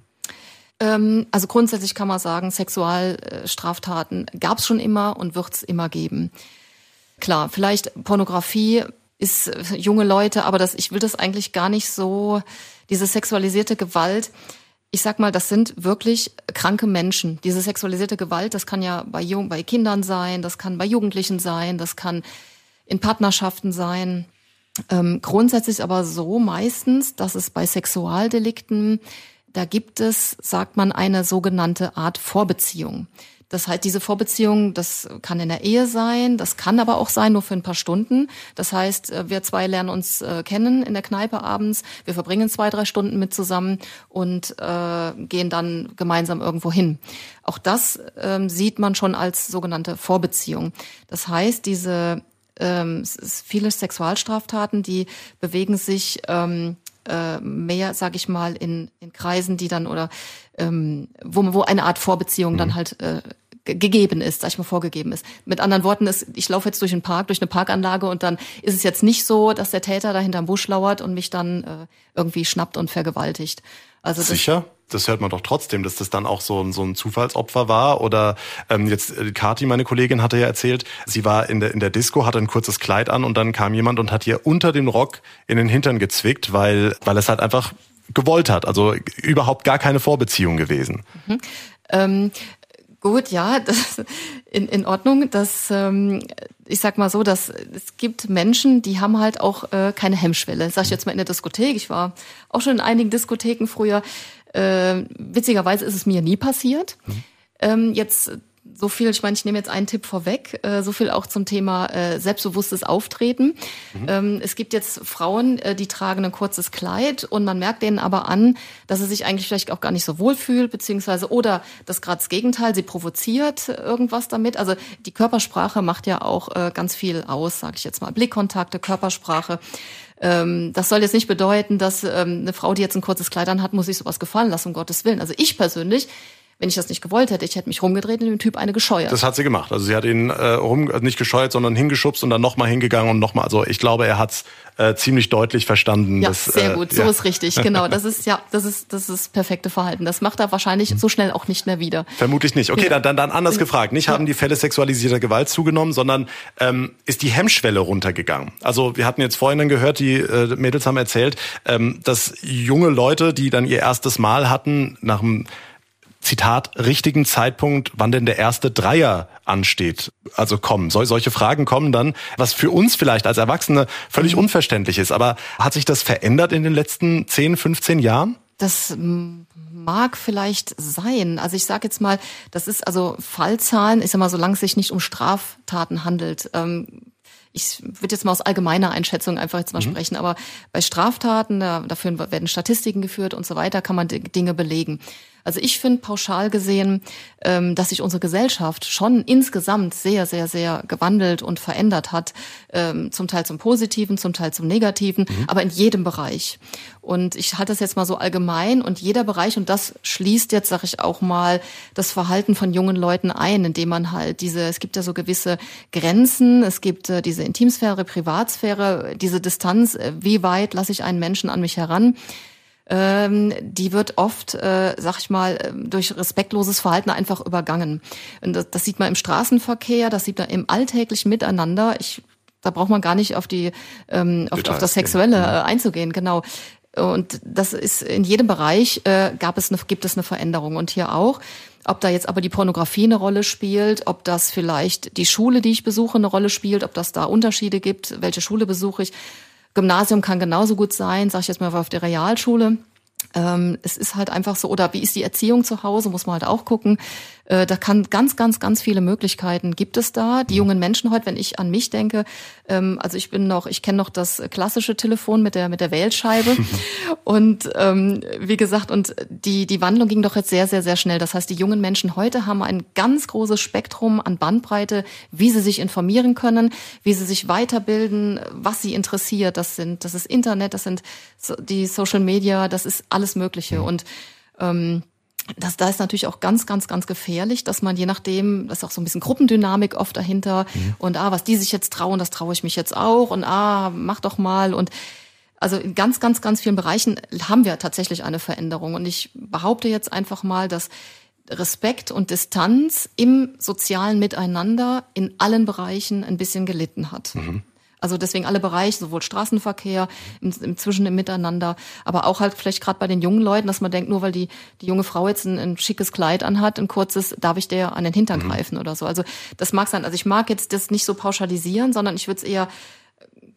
Ähm, also grundsätzlich kann man sagen, Sexualstraftaten gab es schon immer und wird es immer geben. Klar, vielleicht Pornografie ist junge Leute, aber das, ich will das eigentlich gar nicht so, diese sexualisierte Gewalt. Ich sag mal, das sind wirklich kranke Menschen. Diese sexualisierte Gewalt, das kann ja bei, Jung, bei Kindern sein, das kann bei Jugendlichen sein, das kann in Partnerschaften sein. Ähm, grundsätzlich aber so meistens, dass es bei Sexualdelikten da gibt es, sagt man, eine sogenannte Art Vorbeziehung. Das heißt, diese Vorbeziehung, das kann in der Ehe sein, das kann aber auch sein, nur für ein paar Stunden. Das heißt, äh, wir zwei lernen uns äh, kennen in der Kneipe abends, wir verbringen zwei, drei Stunden mit zusammen und äh, gehen dann gemeinsam irgendwo hin. Auch das ähm, sieht man schon als sogenannte Vorbeziehung. Das heißt, diese ähm, viele Sexualstraftaten, die bewegen sich ähm, äh, mehr, sage ich mal, in, in Kreisen, die dann oder ähm, wo, wo eine Art Vorbeziehung mhm. dann halt äh, gegeben ist, sag ich mal, vorgegeben ist. Mit anderen Worten, ist, ich laufe jetzt durch einen Park, durch eine Parkanlage und dann ist es jetzt nicht so, dass der Täter da hinterm Busch lauert und mich dann äh, irgendwie schnappt und vergewaltigt. Also Sicher? das hört man doch trotzdem, dass das dann auch so ein, so ein Zufallsopfer war. Oder ähm, jetzt äh, Kati, meine Kollegin, hatte ja erzählt, sie war in der, in der Disco, hatte ein kurzes Kleid an und dann kam jemand und hat ihr unter dem Rock in den Hintern gezwickt, weil, weil es halt einfach gewollt hat. Also überhaupt gar keine Vorbeziehung gewesen. Mhm. Ähm, gut, ja, (laughs) das in, in Ordnung. Das, ähm, ich sag mal so, dass es gibt Menschen, die haben halt auch äh, keine Hemmschwelle. Sag ich jetzt mal in der Diskothek. Ich war auch schon in einigen Diskotheken früher. Äh, witzigerweise ist es mir nie passiert. Mhm. Ähm, jetzt so viel, ich meine, ich nehme jetzt einen Tipp vorweg, äh, so viel auch zum Thema äh, selbstbewusstes Auftreten. Mhm. Ähm, es gibt jetzt Frauen, äh, die tragen ein kurzes Kleid und man merkt denen aber an, dass sie sich eigentlich vielleicht auch gar nicht so wohl fühlt, beziehungsweise oder das gerade das Gegenteil, sie provoziert irgendwas damit. Also die Körpersprache macht ja auch äh, ganz viel aus, sage ich jetzt mal. Blickkontakte, Körpersprache. Ähm, das soll jetzt nicht bedeuten, dass ähm, eine Frau, die jetzt ein kurzes Kleid an hat, muss sich sowas gefallen lassen, um Gottes Willen. Also ich persönlich wenn ich das nicht gewollt hätte, ich hätte mich rumgedreht und dem Typ eine gescheuert. Das hat sie gemacht. Also sie hat ihn äh, rum, äh, nicht gescheuert, sondern hingeschubst und dann nochmal hingegangen und nochmal. Also ich glaube, er hat's äh, ziemlich deutlich verstanden. Ja, dass, sehr äh, gut. So ja. ist richtig. Genau. Das ist ja, das ist das ist perfekte Verhalten. Das macht er wahrscheinlich so schnell auch nicht mehr wieder. Vermutlich nicht. Okay, ja. dann, dann dann anders gefragt. Nicht haben die Fälle sexualisierter Gewalt zugenommen, sondern ähm, ist die Hemmschwelle runtergegangen. Also wir hatten jetzt vorhin dann gehört, die äh, Mädels haben erzählt, ähm, dass junge Leute, die dann ihr erstes Mal hatten, nach dem Zitat, richtigen Zeitpunkt, wann denn der erste Dreier ansteht. Also kommen. Sol solche Fragen kommen dann, was für uns vielleicht als Erwachsene völlig mhm. unverständlich ist. Aber hat sich das verändert in den letzten 10, 15 Jahren? Das mag vielleicht sein. Also ich sage jetzt mal, das ist also Fallzahlen, ist ja mal, solange es sich nicht um Straftaten handelt. Ähm, ich würde jetzt mal aus allgemeiner Einschätzung einfach jetzt mal mhm. sprechen, aber bei Straftaten, da, dafür werden Statistiken geführt und so weiter, kann man Dinge belegen. Also ich finde pauschal gesehen, ähm, dass sich unsere Gesellschaft schon insgesamt sehr, sehr, sehr gewandelt und verändert hat. Ähm, zum Teil zum Positiven, zum Teil zum Negativen, mhm. aber in jedem Bereich. Und ich halte das jetzt mal so allgemein und jeder Bereich, und das schließt jetzt, sage ich auch mal, das Verhalten von jungen Leuten ein, indem man halt diese, es gibt ja so gewisse Grenzen, es gibt äh, diese Intimsphäre, Privatsphäre, diese Distanz, äh, wie weit lasse ich einen Menschen an mich heran ähm, die wird oft, äh, sag ich mal, ähm, durch respektloses Verhalten einfach übergangen. Und das, das sieht man im Straßenverkehr, das sieht man im alltäglichen Miteinander. Ich da braucht man gar nicht auf die ähm, auf, auf das Sexuelle äh, einzugehen, genau. Und das ist in jedem Bereich äh, gab es eine, gibt es eine Veränderung und hier auch. Ob da jetzt aber die Pornografie eine Rolle spielt, ob das vielleicht die Schule, die ich besuche, eine Rolle spielt, ob das da Unterschiede gibt, welche Schule besuche ich. Gymnasium kann genauso gut sein, sag ich jetzt mal auf der Realschule. Ähm, es ist halt einfach so, oder wie ist die Erziehung zu Hause, muss man halt auch gucken. Äh, da kann ganz, ganz, ganz viele Möglichkeiten gibt es da. Die jungen Menschen heute, wenn ich an mich denke, ähm, also ich bin noch, ich kenne noch das klassische Telefon mit der mit der Wählscheibe (laughs) und ähm, wie gesagt und die die Wandlung ging doch jetzt sehr, sehr, sehr schnell. Das heißt, die jungen Menschen heute haben ein ganz großes Spektrum an Bandbreite, wie sie sich informieren können, wie sie sich weiterbilden, was sie interessiert. Das sind, das ist Internet, das sind die Social Media, das ist alles Mögliche und ähm, das, da ist natürlich auch ganz, ganz, ganz gefährlich, dass man je nachdem, das ist auch so ein bisschen Gruppendynamik oft dahinter mhm. und ah, was die sich jetzt trauen, das traue ich mich jetzt auch und ah, mach doch mal und also in ganz, ganz, ganz vielen Bereichen haben wir tatsächlich eine Veränderung und ich behaupte jetzt einfach mal, dass Respekt und Distanz im sozialen Miteinander in allen Bereichen ein bisschen gelitten hat. Mhm. Also deswegen alle Bereiche, sowohl Straßenverkehr, im, im Zwischen, im Miteinander, aber auch halt vielleicht gerade bei den jungen Leuten, dass man denkt, nur weil die, die junge Frau jetzt ein, ein schickes Kleid anhat, ein kurzes, darf ich der an den Hintern mhm. greifen oder so. Also das mag sein. Also ich mag jetzt das nicht so pauschalisieren, sondern ich würde es eher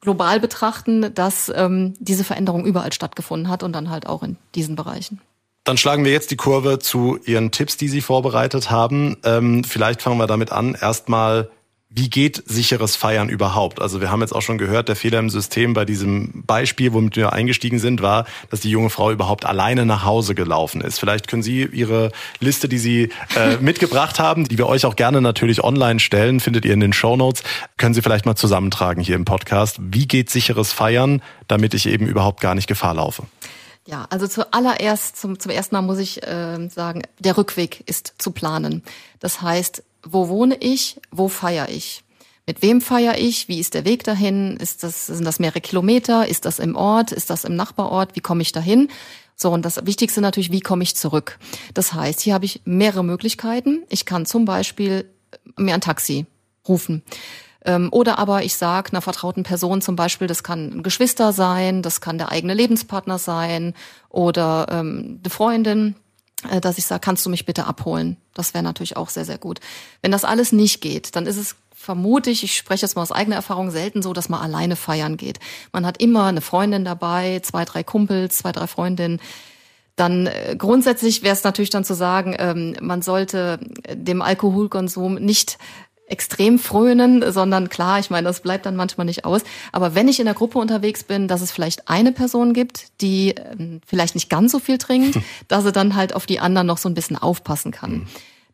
global betrachten, dass ähm, diese Veränderung überall stattgefunden hat und dann halt auch in diesen Bereichen. Dann schlagen wir jetzt die Kurve zu Ihren Tipps, die Sie vorbereitet haben. Ähm, vielleicht fangen wir damit an. Erstmal wie geht sicheres Feiern überhaupt? Also wir haben jetzt auch schon gehört, der Fehler im System bei diesem Beispiel, womit wir eingestiegen sind, war, dass die junge Frau überhaupt alleine nach Hause gelaufen ist. Vielleicht können Sie Ihre Liste, die Sie äh, (laughs) mitgebracht haben, die wir euch auch gerne natürlich online stellen, findet ihr in den Show Notes, können Sie vielleicht mal zusammentragen hier im Podcast. Wie geht sicheres Feiern, damit ich eben überhaupt gar nicht Gefahr laufe? Ja, also zuallererst, zum, zum ersten Mal muss ich äh, sagen, der Rückweg ist zu planen. Das heißt, wo wohne ich, wo feiere ich? Mit wem feiere ich? Wie ist der Weg dahin? Ist das, sind das mehrere Kilometer? Ist das im Ort? Ist das im Nachbarort? Wie komme ich dahin? So, und das Wichtigste natürlich, wie komme ich zurück? Das heißt, hier habe ich mehrere Möglichkeiten. Ich kann zum Beispiel mir ein Taxi rufen. Ähm, oder aber ich sage einer vertrauten Person zum Beispiel, das kann ein Geschwister sein, das kann der eigene Lebenspartner sein oder ähm, eine Freundin, äh, dass ich sage, kannst du mich bitte abholen? Das wäre natürlich auch sehr, sehr gut. Wenn das alles nicht geht, dann ist es vermute ich, ich spreche jetzt mal aus eigener Erfahrung, selten so, dass man alleine feiern geht. Man hat immer eine Freundin dabei, zwei, drei Kumpels, zwei, drei Freundinnen. Dann äh, grundsätzlich wäre es natürlich dann zu sagen, ähm, man sollte dem Alkoholkonsum nicht extrem frönen, sondern klar, ich meine, das bleibt dann manchmal nicht aus. Aber wenn ich in der Gruppe unterwegs bin, dass es vielleicht eine Person gibt, die äh, vielleicht nicht ganz so viel trinkt, (laughs) dass sie dann halt auf die anderen noch so ein bisschen aufpassen kann. Mhm.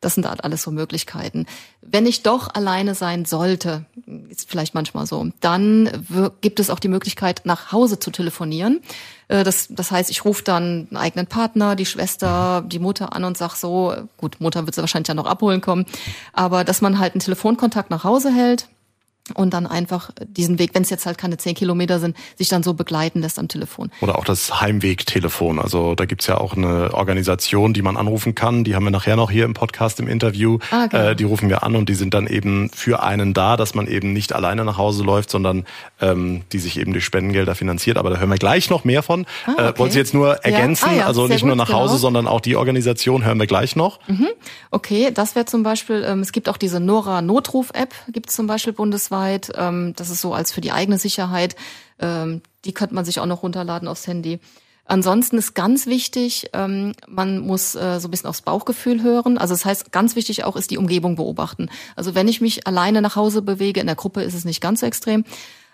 Das sind halt alles so Möglichkeiten. Wenn ich doch alleine sein sollte, ist vielleicht manchmal so, dann gibt es auch die Möglichkeit, nach Hause zu telefonieren. Äh, das, das heißt, ich rufe dann einen eigenen Partner, die Schwester, die Mutter an und sag so, gut, Mutter wird sie wahrscheinlich ja noch abholen kommen, aber dass man halt einen Telefonkontakt nach Hause hält und dann einfach diesen Weg, wenn es jetzt halt keine zehn Kilometer sind, sich dann so begleiten lässt am Telefon. Oder auch das Heimwegtelefon. Also da gibt's ja auch eine Organisation, die man anrufen kann. Die haben wir nachher noch hier im Podcast im Interview. Ah, genau. äh, die rufen wir an und die sind dann eben für einen da, dass man eben nicht alleine nach Hause läuft, sondern ähm, die sich eben durch Spendengelder finanziert. Aber da hören wir gleich noch mehr von. Ah, okay. äh, wollte Sie jetzt nur ergänzen, ja. Ah, ja, also nicht gut, nur nach Hause, genau. sondern auch die Organisation hören wir gleich noch. Mhm. Okay, das wäre zum Beispiel, ähm, es gibt auch diese Nora Notruf-App, gibt es zum Beispiel bundesweit bundesweit. Ähm, das ist so als für die eigene Sicherheit. Ähm, die könnte man sich auch noch runterladen aufs Handy. Ansonsten ist ganz wichtig, ähm, man muss äh, so ein bisschen aufs Bauchgefühl hören. Also das heißt, ganz wichtig auch ist die Umgebung beobachten. Also wenn ich mich alleine nach Hause bewege, in der Gruppe ist es nicht ganz so extrem,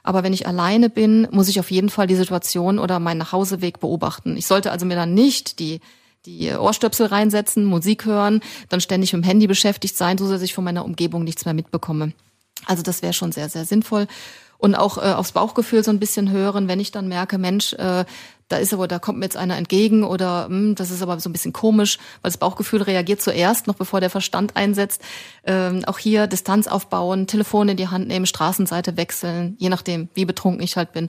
aber wenn ich alleine bin, muss ich auf jeden Fall die Situation oder meinen Nachhauseweg beobachten. Ich sollte also mir dann nicht die die Ohrstöpsel reinsetzen, Musik hören, dann ständig mit dem Handy beschäftigt sein, so dass ich von meiner Umgebung nichts mehr mitbekomme. Also das wäre schon sehr, sehr sinnvoll. Und auch äh, aufs Bauchgefühl so ein bisschen hören, wenn ich dann merke, Mensch, äh, da ist aber, da kommt mir jetzt einer entgegen oder mh, hm, das ist aber so ein bisschen komisch, weil das Bauchgefühl reagiert zuerst, noch bevor der Verstand einsetzt. Ähm, auch hier Distanz aufbauen, Telefon in die Hand nehmen, Straßenseite wechseln, je nachdem, wie betrunken ich halt bin.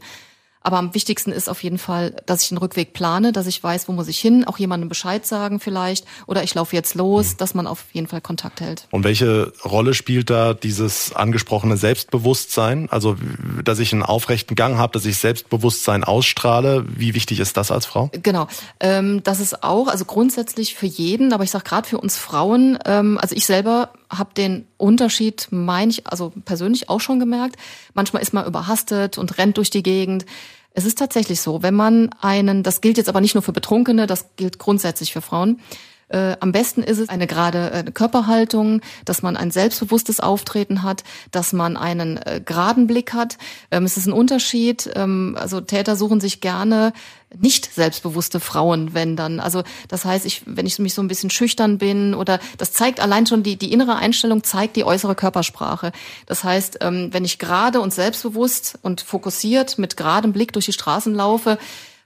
Aber am wichtigsten ist auf jeden Fall, dass ich einen Rückweg plane, dass ich weiß, wo muss ich hin, auch jemandem Bescheid sagen vielleicht oder ich laufe jetzt los, mhm. dass man auf jeden Fall Kontakt hält. Und welche Rolle spielt da dieses angesprochene Selbstbewusstsein? Also, dass ich einen aufrechten Gang habe, dass ich Selbstbewusstsein ausstrahle. Wie wichtig ist das als Frau? Genau, ähm, das ist auch, also grundsätzlich für jeden, aber ich sage gerade für uns Frauen, ähm, also ich selber habe den Unterschied, meine ich, also persönlich auch schon gemerkt. Manchmal ist man überhastet und rennt durch die Gegend. Es ist tatsächlich so, wenn man einen, das gilt jetzt aber nicht nur für Betrunkene, das gilt grundsätzlich für Frauen, äh, am besten ist es eine gerade äh, Körperhaltung, dass man ein selbstbewusstes Auftreten hat, dass man einen äh, geraden Blick hat. Ähm, es ist ein Unterschied. Ähm, also Täter suchen sich gerne nicht selbstbewusste Frauen, wenn dann. Also das heißt, ich, wenn ich mich so ein bisschen schüchtern bin oder das zeigt allein schon die, die innere Einstellung zeigt die äußere Körpersprache. Das heißt, ähm, wenn ich gerade und selbstbewusst und fokussiert mit geradem Blick durch die Straßen laufe,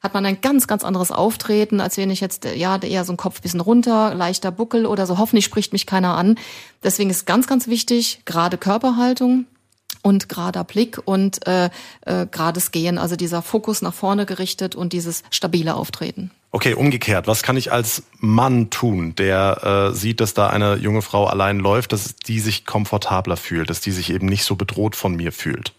hat man ein ganz, ganz anderes Auftreten, als wenn ich jetzt, ja, eher so ein Kopf bisschen runter, leichter Buckel oder so. Hoffentlich spricht mich keiner an. Deswegen ist ganz, ganz wichtig, gerade Körperhaltung und gerader Blick und äh, äh, gerades Gehen, also dieser Fokus nach vorne gerichtet und dieses stabile Auftreten. Okay, umgekehrt, was kann ich als Mann tun, der äh, sieht, dass da eine junge Frau allein läuft, dass die sich komfortabler fühlt, dass die sich eben nicht so bedroht von mir fühlt?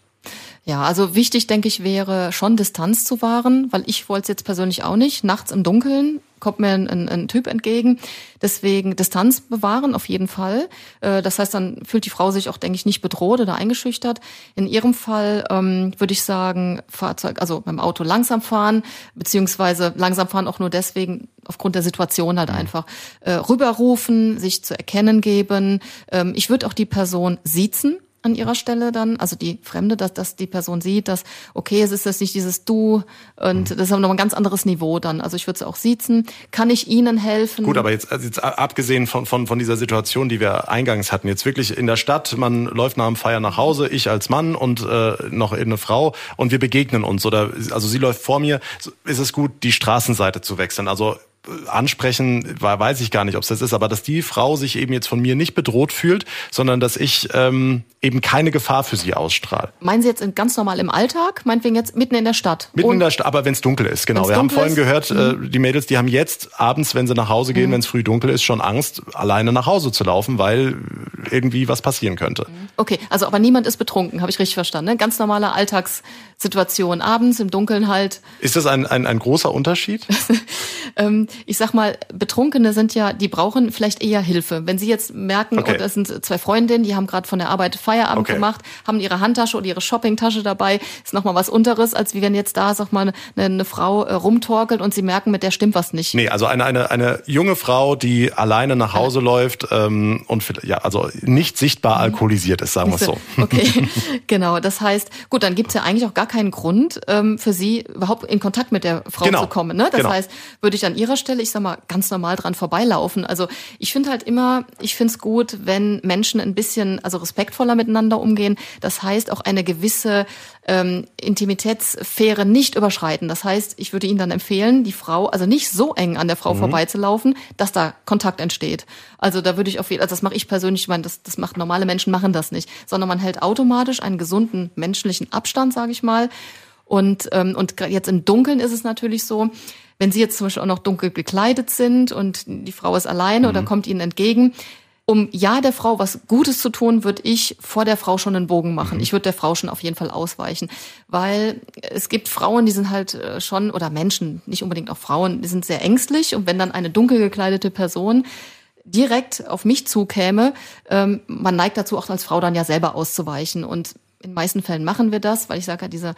Ja, also wichtig, denke ich, wäre schon Distanz zu wahren, weil ich wollte es jetzt persönlich auch nicht. Nachts im Dunkeln kommt mir ein, ein, ein, Typ entgegen. Deswegen Distanz bewahren auf jeden Fall. Äh, das heißt, dann fühlt die Frau sich auch, denke ich, nicht bedroht oder eingeschüchtert. In ihrem Fall ähm, würde ich sagen, Fahrzeug, also beim Auto langsam fahren, beziehungsweise langsam fahren auch nur deswegen, aufgrund der Situation halt mhm. einfach äh, rüberrufen, sich zu erkennen geben. Ähm, ich würde auch die Person siezen an ihrer Stelle dann, also die Fremde, dass, dass die Person sieht, dass, okay, es ist jetzt nicht dieses Du und mhm. das ist aber noch ein ganz anderes Niveau dann. Also ich würde es auch siezen. Kann ich Ihnen helfen? Gut, aber jetzt, also jetzt abgesehen von, von, von dieser Situation, die wir eingangs hatten, jetzt wirklich in der Stadt, man läuft nach dem Feier nach Hause, ich als Mann und äh, noch eine Frau und wir begegnen uns oder also sie läuft vor mir, ist es gut, die Straßenseite zu wechseln. Also ansprechen, weiß ich gar nicht, ob es das ist, aber dass die Frau sich eben jetzt von mir nicht bedroht fühlt, sondern dass ich ähm, eben keine Gefahr für sie ausstrahle. Meinen Sie jetzt ganz normal im Alltag? Meinetwegen jetzt mitten in der Stadt? Mitten Und in der Stadt, aber wenn es dunkel ist, genau. Wir haben vorhin ist? gehört, äh, mhm. die Mädels, die haben jetzt abends, wenn sie nach Hause gehen, mhm. wenn es früh dunkel ist, schon Angst, alleine nach Hause zu laufen, weil irgendwie was passieren könnte. Mhm. Okay, also aber niemand ist betrunken, habe ich richtig verstanden. Ne? Ganz normale Alltagssituation, abends im Dunkeln halt. Ist das ein, ein, ein großer Unterschied? (laughs) ähm, ich sag mal, Betrunkene sind ja, die brauchen vielleicht eher Hilfe. Wenn sie jetzt merken, okay. oh, das sind zwei Freundinnen, die haben gerade von der Arbeit Feierabend okay. gemacht, haben ihre Handtasche oder ihre Shoppingtasche dabei, ist nochmal was unteres, als wie wenn jetzt da, sag mal, eine, eine Frau äh, rumtorkelt und sie merken, mit der stimmt was nicht. Nee, also eine, eine, eine junge Frau, die alleine nach Hause ja. läuft ähm, und ja, also nicht sichtbar mhm. alkoholisiert ist, sagen wir es so. Okay, (laughs) genau. Das heißt, gut, dann gibt's ja eigentlich auch gar keinen Grund ähm, für sie überhaupt in Kontakt mit der Frau genau. zu kommen. Ne? Das genau. heißt, würde ich an ihrer Stelle, ich sag mal, ganz normal dran vorbeilaufen. Also ich finde halt immer, ich finde es gut, wenn Menschen ein bisschen, also respektvoller miteinander umgehen. Das heißt auch eine gewisse ähm, Intimitätssphäre nicht überschreiten. Das heißt, ich würde Ihnen dann empfehlen, die Frau, also nicht so eng an der Frau mhm. vorbeizulaufen, dass da Kontakt entsteht. Also da würde ich auf jeden also das mache ich persönlich, ich meine, das, das macht normale Menschen machen das nicht, sondern man hält automatisch einen gesunden menschlichen Abstand, sage ich mal. Und, ähm, und jetzt im Dunkeln ist es natürlich so, wenn Sie jetzt zum Beispiel auch noch dunkel gekleidet sind und die Frau ist alleine mhm. oder kommt Ihnen entgegen, um ja der Frau was Gutes zu tun, würde ich vor der Frau schon einen Bogen machen. Mhm. Ich würde der Frau schon auf jeden Fall ausweichen, weil es gibt Frauen, die sind halt äh, schon oder Menschen, nicht unbedingt auch Frauen, die sind sehr ängstlich und wenn dann eine dunkel gekleidete Person direkt auf mich zukäme, ähm, man neigt dazu auch als Frau dann ja selber auszuweichen und in meisten Fällen machen wir das, weil ich sage ja, diese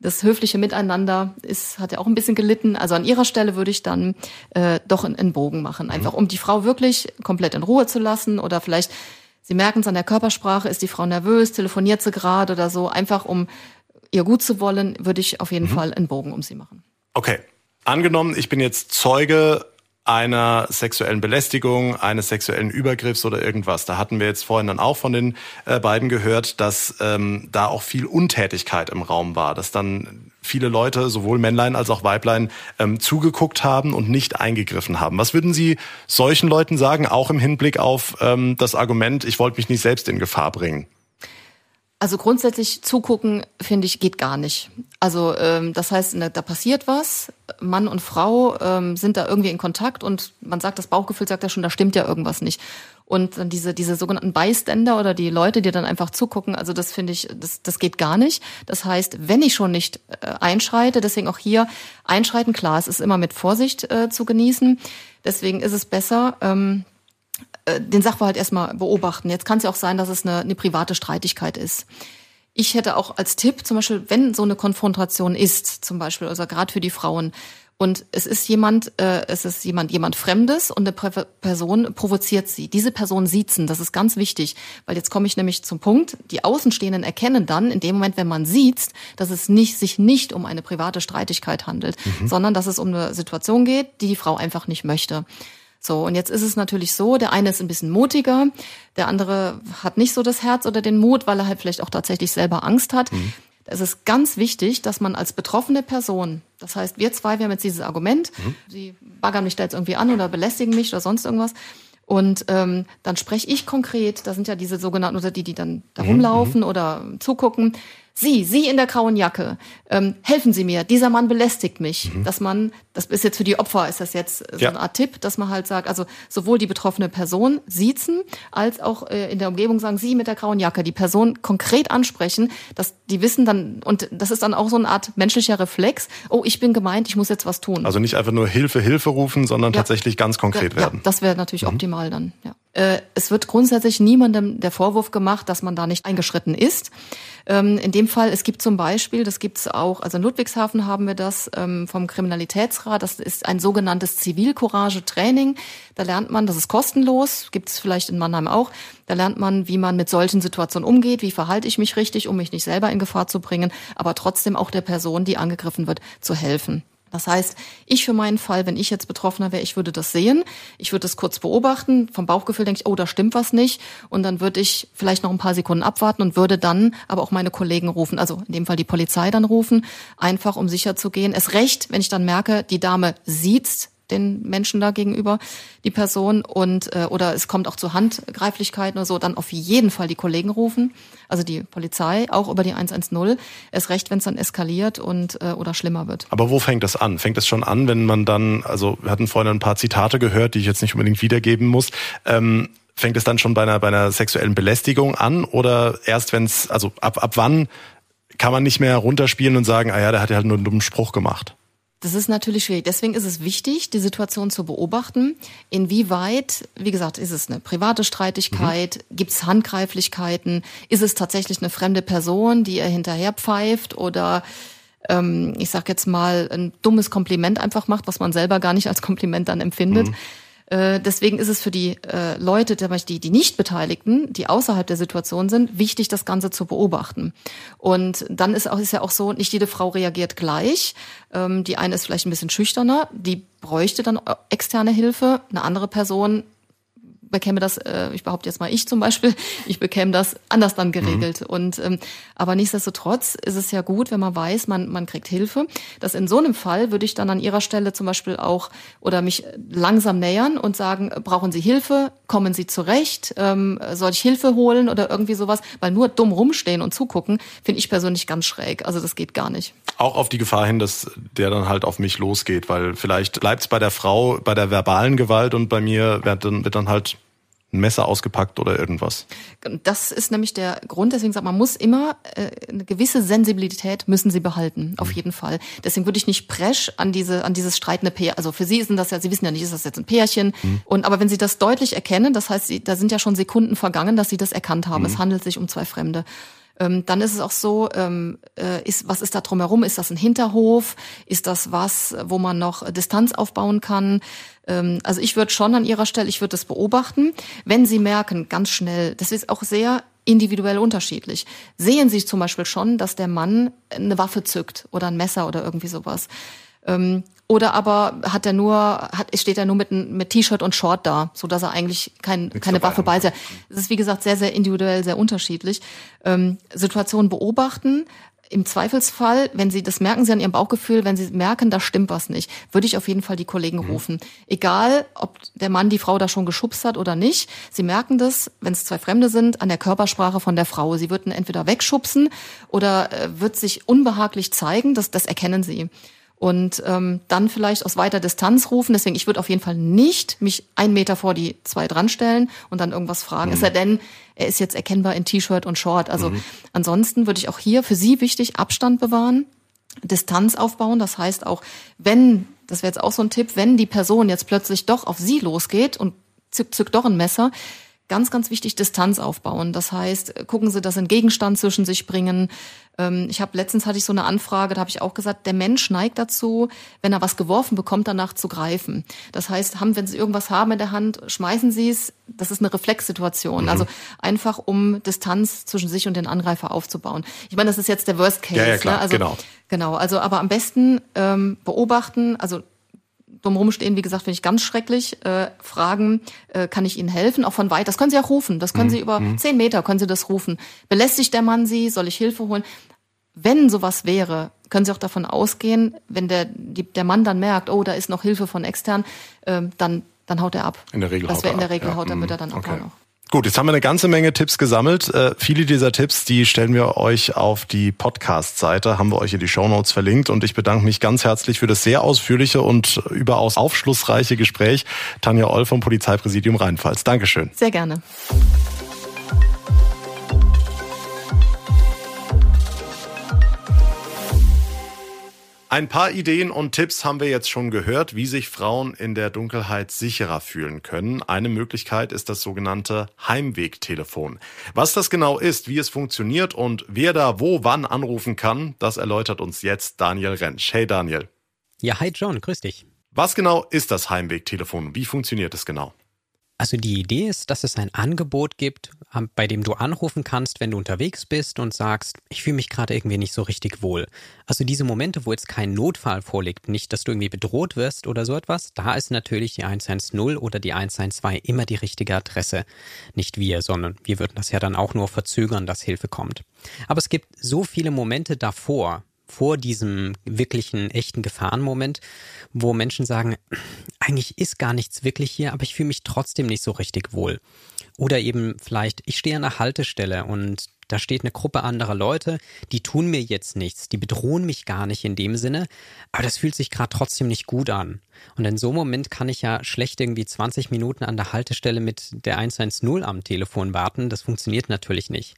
das höfliche Miteinander ist, hat ja auch ein bisschen gelitten. Also an ihrer Stelle würde ich dann äh, doch einen, Bogen machen, einfach mhm. um die Frau wirklich komplett in Ruhe zu lassen oder vielleicht, Sie merken es an der Körpersprache, ist die Frau nervös, telefoniert sie gerade oder so, einfach um ihr gut zu wollen, würde ich auf jeden mhm. Fall einen Bogen um sie machen. Okay. Angenommen, ich bin jetzt Zeuge einer sexuellen Belästigung, eines sexuellen Übergriffs oder irgendwas. Da hatten wir jetzt vorhin dann auch von den äh, beiden gehört, dass ähm, da auch viel Untätigkeit im Raum war, dass dann viele Leute, sowohl Männlein als auch Weiblein, ähm, zugeguckt haben und nicht eingegriffen haben. Was würden Sie solchen Leuten sagen, auch im Hinblick auf ähm, das Argument, ich wollte mich nicht selbst in Gefahr bringen? Also grundsätzlich zugucken, finde ich, geht gar nicht. Also ähm, das heißt, da passiert was, Mann und Frau ähm, sind da irgendwie in Kontakt und man sagt, das Bauchgefühl sagt ja schon, da stimmt ja irgendwas nicht. Und dann diese, diese sogenannten Bystander oder die Leute, die dann einfach zugucken, also das finde ich, das, das geht gar nicht. Das heißt, wenn ich schon nicht äh, einschreite, deswegen auch hier einschreiten, klar, es ist immer mit Vorsicht äh, zu genießen. Deswegen ist es besser, ähm, äh, den Sachverhalt erstmal beobachten. Jetzt kann es ja auch sein, dass es eine, eine private Streitigkeit ist. Ich hätte auch als Tipp, zum Beispiel, wenn so eine Konfrontation ist, zum Beispiel, also gerade für die Frauen, und es ist jemand, äh, es ist jemand, jemand Fremdes und eine Person provoziert sie. Diese Person siezen, das ist ganz wichtig, weil jetzt komme ich nämlich zum Punkt. Die Außenstehenden erkennen dann in dem Moment, wenn man sieht, dass es nicht sich nicht um eine private Streitigkeit handelt, mhm. sondern dass es um eine Situation geht, die die Frau einfach nicht möchte. So, und jetzt ist es natürlich so, der eine ist ein bisschen mutiger, der andere hat nicht so das Herz oder den Mut, weil er halt vielleicht auch tatsächlich selber Angst hat. Mhm. Es ist ganz wichtig, dass man als betroffene Person, das heißt, wir zwei, wir haben jetzt dieses Argument, mhm. sie baggern mich da jetzt irgendwie an oder belästigen mich oder sonst irgendwas. Und ähm, dann spreche ich konkret, da sind ja diese sogenannten, oder die, die dann da mhm, rumlaufen mhm. oder zugucken, Sie, Sie in der grauen Jacke, ähm, helfen Sie mir, dieser Mann belästigt mich. Mhm. Dass man, das ist jetzt für die Opfer, ist das jetzt so ja. eine Art Tipp, dass man halt sagt, also sowohl die betroffene Person siezen, als auch äh, in der Umgebung sagen, Sie mit der grauen Jacke, die Person konkret ansprechen, dass die wissen dann, und das ist dann auch so eine Art menschlicher Reflex, oh, ich bin gemeint, ich muss jetzt was tun. Also nicht einfach nur Hilfe, Hilfe rufen, sondern ja. tatsächlich ganz konkret ja, werden. Das wäre natürlich mhm. optimal dann, ja. Äh, es wird grundsätzlich niemandem der Vorwurf gemacht, dass man da nicht eingeschritten ist. Ähm, in dem Fall, es gibt zum Beispiel, das gibt es auch, also in Ludwigshafen haben wir das ähm, vom Kriminalitätsrat, das ist ein sogenanntes Zivilcourage-Training. Da lernt man, das ist kostenlos, gibt es vielleicht in Mannheim auch, da lernt man, wie man mit solchen Situationen umgeht, wie verhalte ich mich richtig, um mich nicht selber in Gefahr zu bringen, aber trotzdem auch der Person, die angegriffen wird, zu helfen. Das heißt, ich für meinen Fall, wenn ich jetzt Betroffener wäre, ich würde das sehen, ich würde das kurz beobachten, vom Bauchgefühl denke ich, oh, da stimmt was nicht. Und dann würde ich vielleicht noch ein paar Sekunden abwarten und würde dann aber auch meine Kollegen rufen, also in dem Fall die Polizei dann rufen, einfach um sicher zu gehen. Es recht, wenn ich dann merke, die Dame sieht den Menschen da gegenüber, die Person und äh, oder es kommt auch zu Handgreiflichkeiten oder so, dann auf jeden Fall die Kollegen rufen, also die Polizei, auch über die 110. Es recht, wenn es dann eskaliert und äh, oder schlimmer wird. Aber wo fängt das an? Fängt es schon an, wenn man dann, also wir hatten vorhin ein paar Zitate gehört, die ich jetzt nicht unbedingt wiedergeben muss. Ähm, fängt es dann schon bei einer, bei einer sexuellen Belästigung an oder erst wenn es, also ab, ab wann kann man nicht mehr runterspielen und sagen, ah ja, der hat ja halt nur einen dummen Spruch gemacht? Das ist natürlich schwierig. Deswegen ist es wichtig, die Situation zu beobachten. Inwieweit, wie gesagt, ist es eine private Streitigkeit? Mhm. Gibt es Handgreiflichkeiten? Ist es tatsächlich eine fremde Person, die er hinterher pfeift oder ähm, ich sag jetzt mal ein dummes Kompliment einfach macht, was man selber gar nicht als Kompliment dann empfindet? Mhm. Äh, deswegen ist es für die äh, Leute, die, die nicht Beteiligten, die außerhalb der Situation sind, wichtig, das Ganze zu beobachten. Und dann ist, auch, ist ja auch so, nicht jede Frau reagiert gleich. Ähm, die eine ist vielleicht ein bisschen schüchterner, die bräuchte dann externe Hilfe. Eine andere Person bekäme das, äh, ich behaupte jetzt mal ich zum Beispiel, (laughs) ich bekäme das anders dann geregelt. Mhm. Und ähm, aber nichtsdestotrotz ist es ja gut, wenn man weiß, man man kriegt Hilfe. Dass in so einem Fall würde ich dann an ihrer Stelle zum Beispiel auch oder mich langsam nähern und sagen, brauchen Sie Hilfe? Kommen Sie zurecht? Ähm, soll ich Hilfe holen oder irgendwie sowas? Weil nur dumm rumstehen und zugucken, finde ich persönlich ganz schräg. Also das geht gar nicht. Auch auf die Gefahr hin, dass der dann halt auf mich losgeht, weil vielleicht bleibt es bei der Frau bei der verbalen Gewalt und bei mir wird dann, wird dann halt ein Messer ausgepackt oder irgendwas. Das ist nämlich der Grund, deswegen sagt man, muss immer äh, eine gewisse Sensibilität müssen sie behalten, auf mhm. jeden Fall. Deswegen würde ich nicht presch an diese an dieses streitende Pärchen, also für sie sind das ja, sie wissen ja nicht, ist das jetzt ein Pärchen mhm. und aber wenn sie das deutlich erkennen, das heißt, sie, da sind ja schon Sekunden vergangen, dass sie das erkannt haben. Mhm. Es handelt sich um zwei Fremde ähm, dann ist es auch so, ähm, äh, ist, was ist da drumherum? Ist das ein Hinterhof? Ist das was, wo man noch Distanz aufbauen kann? Ähm, also ich würde schon an ihrer Stelle, ich würde das beobachten. Wenn Sie merken, ganz schnell, das ist auch sehr individuell unterschiedlich. Sehen Sie zum Beispiel schon, dass der Mann eine Waffe zückt oder ein Messer oder irgendwie sowas. Ähm, oder aber hat er nur, hat, steht er nur mit, mit T-Shirt und Short da, so dass er eigentlich kein, keine Waffe bei sich hat. Es ist wie gesagt sehr, sehr individuell, sehr unterschiedlich. Ähm, Situationen beobachten, im Zweifelsfall, wenn Sie, das merken Sie an Ihrem Bauchgefühl, wenn Sie merken, da stimmt was nicht, würde ich auf jeden Fall die Kollegen mhm. rufen. Egal, ob der Mann die Frau da schon geschubst hat oder nicht. Sie merken das, wenn es zwei Fremde sind, an der Körpersprache von der Frau. Sie würden entweder wegschubsen oder äh, wird sich unbehaglich zeigen. Das, das erkennen Sie und ähm, dann vielleicht aus weiter Distanz rufen. Deswegen, ich würde auf jeden Fall nicht mich einen Meter vor die zwei dran stellen und dann irgendwas fragen. Mhm. Es sei denn, er ist jetzt erkennbar in T-Shirt und Short. Also mhm. ansonsten würde ich auch hier für Sie wichtig Abstand bewahren, Distanz aufbauen. Das heißt auch, wenn, das wäre jetzt auch so ein Tipp, wenn die Person jetzt plötzlich doch auf Sie losgeht und zückt, zückt doch ein Messer, ganz, ganz wichtig Distanz aufbauen. Das heißt, gucken Sie, dass Sie einen Gegenstand zwischen sich bringen. Ähm, ich habe letztens hatte ich so eine Anfrage, da habe ich auch gesagt, der Mensch neigt dazu, wenn er was geworfen bekommt, danach zu greifen. Das heißt, haben, wenn Sie irgendwas haben in der Hand, schmeißen Sie es. Das ist eine Reflexsituation. Mhm. Also einfach um Distanz zwischen sich und den Angreifer aufzubauen. Ich meine, das ist jetzt der Worst Case. Ja, ja klar, ne? also, genau. Genau. Also aber am besten ähm, beobachten. Also dumm rumstehen, wie gesagt, finde ich ganz schrecklich. Äh, fragen, äh, kann ich Ihnen helfen? Auch von weit. Das können Sie auch rufen. Das können mhm. Sie über mhm. zehn Meter können Sie das rufen. Belästigt der Mann Sie? Soll ich Hilfe holen? Wenn sowas wäre, können Sie auch davon ausgehen, wenn der, die, der Mann dann merkt, oh, da ist noch Hilfe von extern, äh, dann, dann haut er ab. In der Regel das haut er in der Regel ab. haut, dann wird er dann okay. auch noch. Gut, jetzt haben wir eine ganze Menge Tipps gesammelt. Äh, viele dieser Tipps, die stellen wir euch auf die Podcast-Seite, haben wir euch in die Show Notes verlinkt. Und ich bedanke mich ganz herzlich für das sehr ausführliche und überaus aufschlussreiche Gespräch. Tanja Oll vom Polizeipräsidium Rheinpfalz. Dankeschön. Sehr gerne. Ein paar Ideen und Tipps haben wir jetzt schon gehört, wie sich Frauen in der Dunkelheit sicherer fühlen können. Eine Möglichkeit ist das sogenannte Heimwegtelefon. Was das genau ist, wie es funktioniert und wer da wo wann anrufen kann, das erläutert uns jetzt Daniel Rentsch. Hey Daniel. Ja, hi John, grüß dich. Was genau ist das Heimwegtelefon? Wie funktioniert es genau? Also die Idee ist, dass es ein Angebot gibt, bei dem du anrufen kannst, wenn du unterwegs bist und sagst, ich fühle mich gerade irgendwie nicht so richtig wohl. Also diese Momente, wo jetzt kein Notfall vorliegt, nicht, dass du irgendwie bedroht wirst oder so etwas, da ist natürlich die 110 oder die 112 immer die richtige Adresse. Nicht wir, sondern wir würden das ja dann auch nur verzögern, dass Hilfe kommt. Aber es gibt so viele Momente davor, vor diesem wirklichen, echten Gefahrenmoment, wo Menschen sagen, eigentlich ist gar nichts wirklich hier, aber ich fühle mich trotzdem nicht so richtig wohl. Oder eben vielleicht, ich stehe an der Haltestelle und da steht eine Gruppe anderer Leute, die tun mir jetzt nichts, die bedrohen mich gar nicht in dem Sinne, aber das fühlt sich gerade trotzdem nicht gut an. Und in so einem Moment kann ich ja schlecht irgendwie 20 Minuten an der Haltestelle mit der 110 am Telefon warten, das funktioniert natürlich nicht.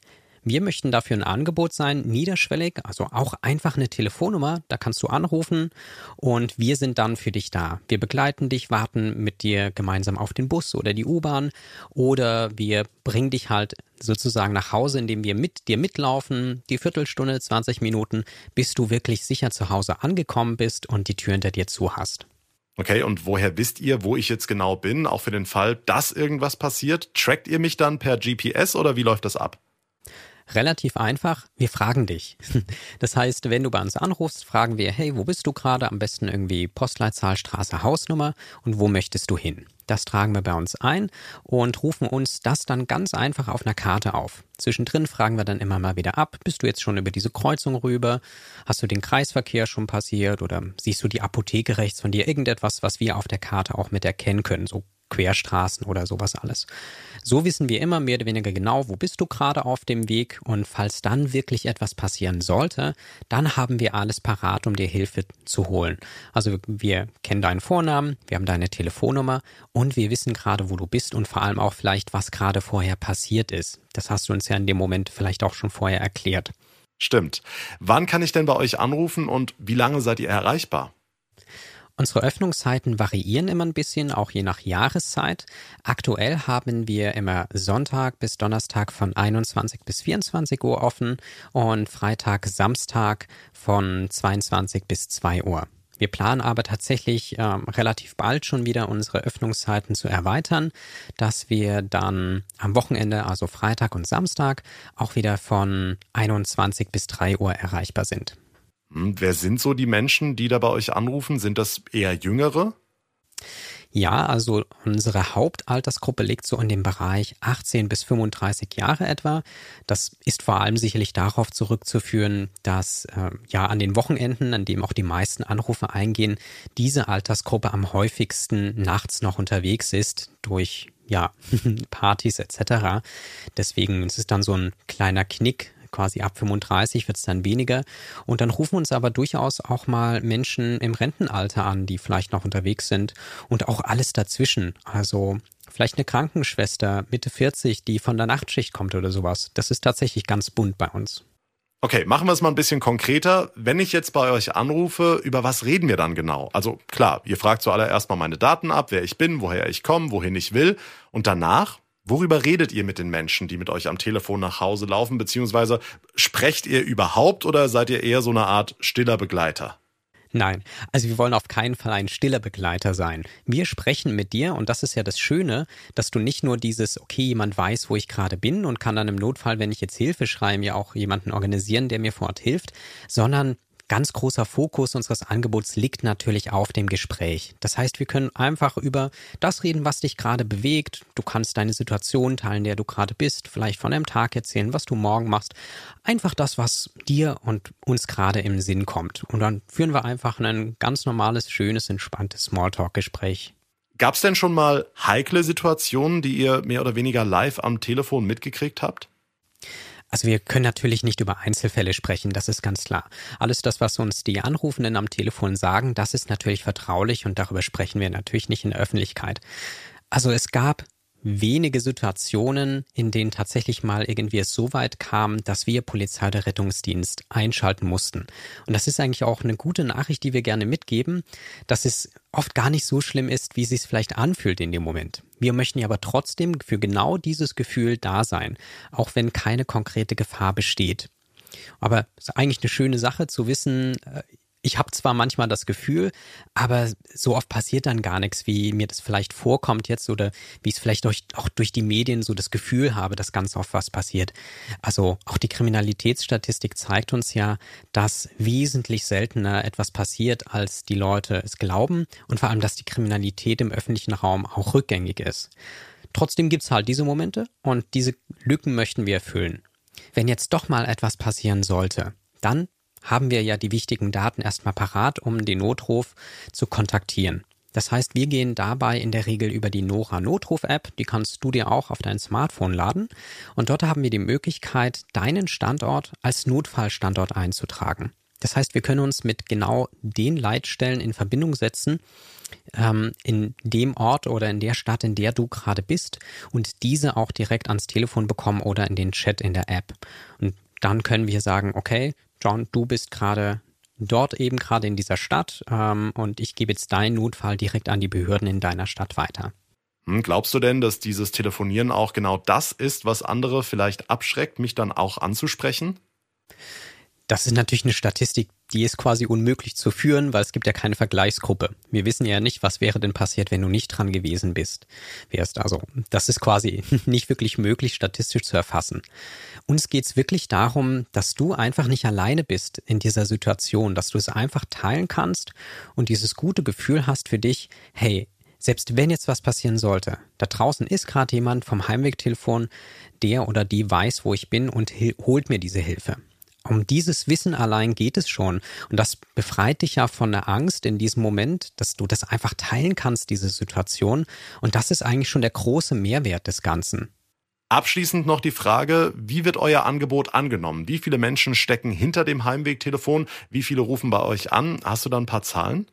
Wir möchten dafür ein Angebot sein, niederschwellig, also auch einfach eine Telefonnummer, da kannst du anrufen und wir sind dann für dich da. Wir begleiten dich, warten mit dir gemeinsam auf den Bus oder die U-Bahn oder wir bringen dich halt sozusagen nach Hause, indem wir mit dir mitlaufen, die Viertelstunde, 20 Minuten, bis du wirklich sicher zu Hause angekommen bist und die Tür hinter dir zu hast. Okay, und woher wisst ihr, wo ich jetzt genau bin, auch für den Fall, dass irgendwas passiert? Trackt ihr mich dann per GPS oder wie läuft das ab? Relativ einfach, wir fragen dich. (laughs) Das heißt, wenn du bei uns anrufst, fragen wir, hey, wo bist du gerade? Am besten irgendwie Postleitzahl, Straße, Hausnummer und wo möchtest du hin? Das tragen wir bei uns ein und rufen uns das dann ganz einfach auf einer Karte auf. Zwischendrin fragen wir dann immer mal wieder ab, bist du jetzt schon über diese Kreuzung rüber? Hast du den Kreisverkehr schon passiert oder siehst du die Apotheke rechts von dir? Irgendetwas, was wir auf der Karte auch mit erkennen können, so Querstraßen oder sowas alles. So wissen wir immer mehr oder weniger genau, wo bist du gerade auf dem Weg und falls dann wirklich etwas passieren sollte, dann haben wir alles parat, um dir Hilfe zu holen. Also wir kennen deinen Vornamen, wir haben deine Telefonnummer und wir wissen gerade, wo du bist und vor allem auch vielleicht, was gerade vorher passiert ist. Das hast du uns ja in dem Moment vielleicht auch schon vorher erklärt. Stimmt. Wann kann ich denn bei euch anrufen und wie lange seid ihr erreichbar? Unsere Öffnungszeiten variieren immer ein bisschen, auch je nach Jahreszeit. Aktuell haben wir immer Sonntag bis Donnerstag von 21 bis 24 Uhr offen und Freitag, Samstag von 22 bis 2 Uhr. Wir planen aber tatsächlich ähm, relativ bald schon wieder unsere Öffnungszeiten zu erweitern, dass wir dann am Wochenende, also Freitag und Samstag, auch wieder von 21 bis 3 Uhr erreichbar sind. Hm, wer sind so die Menschen, die da bei euch anrufen? Sind das eher Jüngere? Ja, also unsere Hauptaltersgruppe liegt so in dem Bereich 18 bis 35 Jahre etwa. Das ist vor allem sicherlich darauf zurückzuführen, dass äh, ja an den Wochenenden, an dem auch die meisten Anrufe eingehen, diese Altersgruppe am häufigsten nachts noch unterwegs ist durch ja (laughs) Partys etc. Deswegen ist es dann so ein kleiner Knick quasi ab 35 wird es dann weniger. Und dann rufen uns aber durchaus auch mal Menschen im Rentenalter an, die vielleicht noch unterwegs sind und auch alles dazwischen. Also vielleicht eine Krankenschwester Mitte 40, die von der Nachtschicht kommt oder sowas. Das ist tatsächlich ganz bunt bei uns. Okay, machen wir es mal ein bisschen konkreter. Wenn ich jetzt bei euch anrufe, über was reden wir dann genau? Also klar, ihr fragt zuallererst mal meine Daten ab, wer ich bin, woher ich komme, wohin ich will. Und danach, Worüber redet ihr mit den Menschen, die mit euch am Telefon nach Hause laufen, beziehungsweise sprecht ihr überhaupt oder seid ihr eher so eine Art stiller Begleiter? Nein, also wir wollen auf keinen Fall ein stiller Begleiter sein. Wir sprechen mit dir und das ist ja das Schöne, dass du nicht nur dieses, okay, jemand weiß, wo ich gerade bin und kann dann im Notfall, wenn ich jetzt Hilfe schreibe, ja auch jemanden organisieren, der mir vor Ort hilft, sondern ganz großer Fokus unseres Angebots liegt natürlich auf dem Gespräch. Das heißt, wir können einfach über das reden, was dich gerade bewegt. Du kannst deine Situation teilen, der du gerade bist, vielleicht von einem Tag erzählen, was du morgen machst. Einfach das, was dir und uns gerade im Sinn kommt. Und dann führen wir einfach ein ganz normales, schönes, entspanntes Smalltalk-Gespräch. Gab es denn schon mal heikle Situationen, die ihr mehr oder weniger live am Telefon mitgekriegt habt? Also wir können natürlich nicht über Einzelfälle sprechen, das ist ganz klar. Alles das, was uns die Anrufenden am Telefon sagen, das ist natürlich vertraulich und darüber sprechen wir natürlich nicht in der Öffentlichkeit. Also es gab wenige Situationen, in denen tatsächlich mal irgendwie es so weit kam, dass wir Polizei oder Rettungsdienst einschalten mussten. Und das ist eigentlich auch eine gute Nachricht, die wir gerne mitgeben, dass es oft gar nicht so schlimm ist, wie es sich vielleicht anfühlt in dem Moment. Wir möchten ja aber trotzdem für genau dieses Gefühl da sein, auch wenn keine konkrete Gefahr besteht. Aber es ist eigentlich eine schöne Sache zu wissen, äh, ich habe zwar manchmal das Gefühl, aber so oft passiert dann gar nichts, wie mir das vielleicht vorkommt jetzt oder wie es vielleicht durch, auch durch die Medien so das Gefühl habe, dass ganz oft was passiert. Also auch die Kriminalitätsstatistik zeigt uns ja, dass wesentlich seltener etwas passiert, als die Leute es glauben und vor allem, dass die Kriminalität im öffentlichen Raum auch rückgängig ist. Trotzdem gibt's halt diese Momente und diese Lücken möchten wir erfüllen. Wenn jetzt doch mal etwas passieren sollte, dann haben wir ja die wichtigen Daten erstmal parat, um den Notruf zu kontaktieren. Das heißt, wir gehen dabei in der Regel über die Nora Notruf-App, die kannst du dir auch auf dein Smartphone laden. Und dort haben wir die Möglichkeit, deinen Standort als Notfallstandort einzutragen. Das heißt, wir können uns mit genau den Leitstellen in Verbindung setzen, ähm, in dem Ort oder in der Stadt, in der du gerade bist und diese auch direkt ans Telefon bekommen oder in den Chat in der App. Und dann können wir sagen, okay, John, du bist gerade dort eben gerade in dieser Stadt ähm, und ich gebe jetzt deinen Notfall direkt an die Behörden in deiner Stadt weiter. Hm, glaubst du denn, dass dieses Telefonieren auch genau das ist, was andere vielleicht abschreckt, mich dann auch anzusprechen? Das ist natürlich eine Statistik, die ist quasi unmöglich zu führen, weil es gibt ja keine Vergleichsgruppe. Wir wissen ja nicht, was wäre denn passiert, wenn du nicht dran gewesen bist. Wärst also, das ist quasi (laughs) nicht wirklich möglich, statistisch zu erfassen. Uns geht's wirklich darum, dass du einfach nicht alleine bist in dieser Situation, dass du es einfach teilen kannst und dieses gute Gefühl hast für dich, hey, selbst wenn jetzt was passieren sollte, da draußen ist gerade jemand vom Heimwegtelefon, der oder die weiß, wo ich bin und holt mir diese Hilfe. Um dieses Wissen allein geht es schon. Und das befreit dich ja von der Angst in diesem Moment, dass du das einfach teilen kannst, diese Situation. Und das ist eigentlich schon der große Mehrwert des Ganzen. Abschließend noch die Frage, wie wird euer Angebot angenommen? Wie viele Menschen stecken hinter dem Heimwegtelefon? Wie viele rufen bei euch an? Hast du da ein paar Zahlen?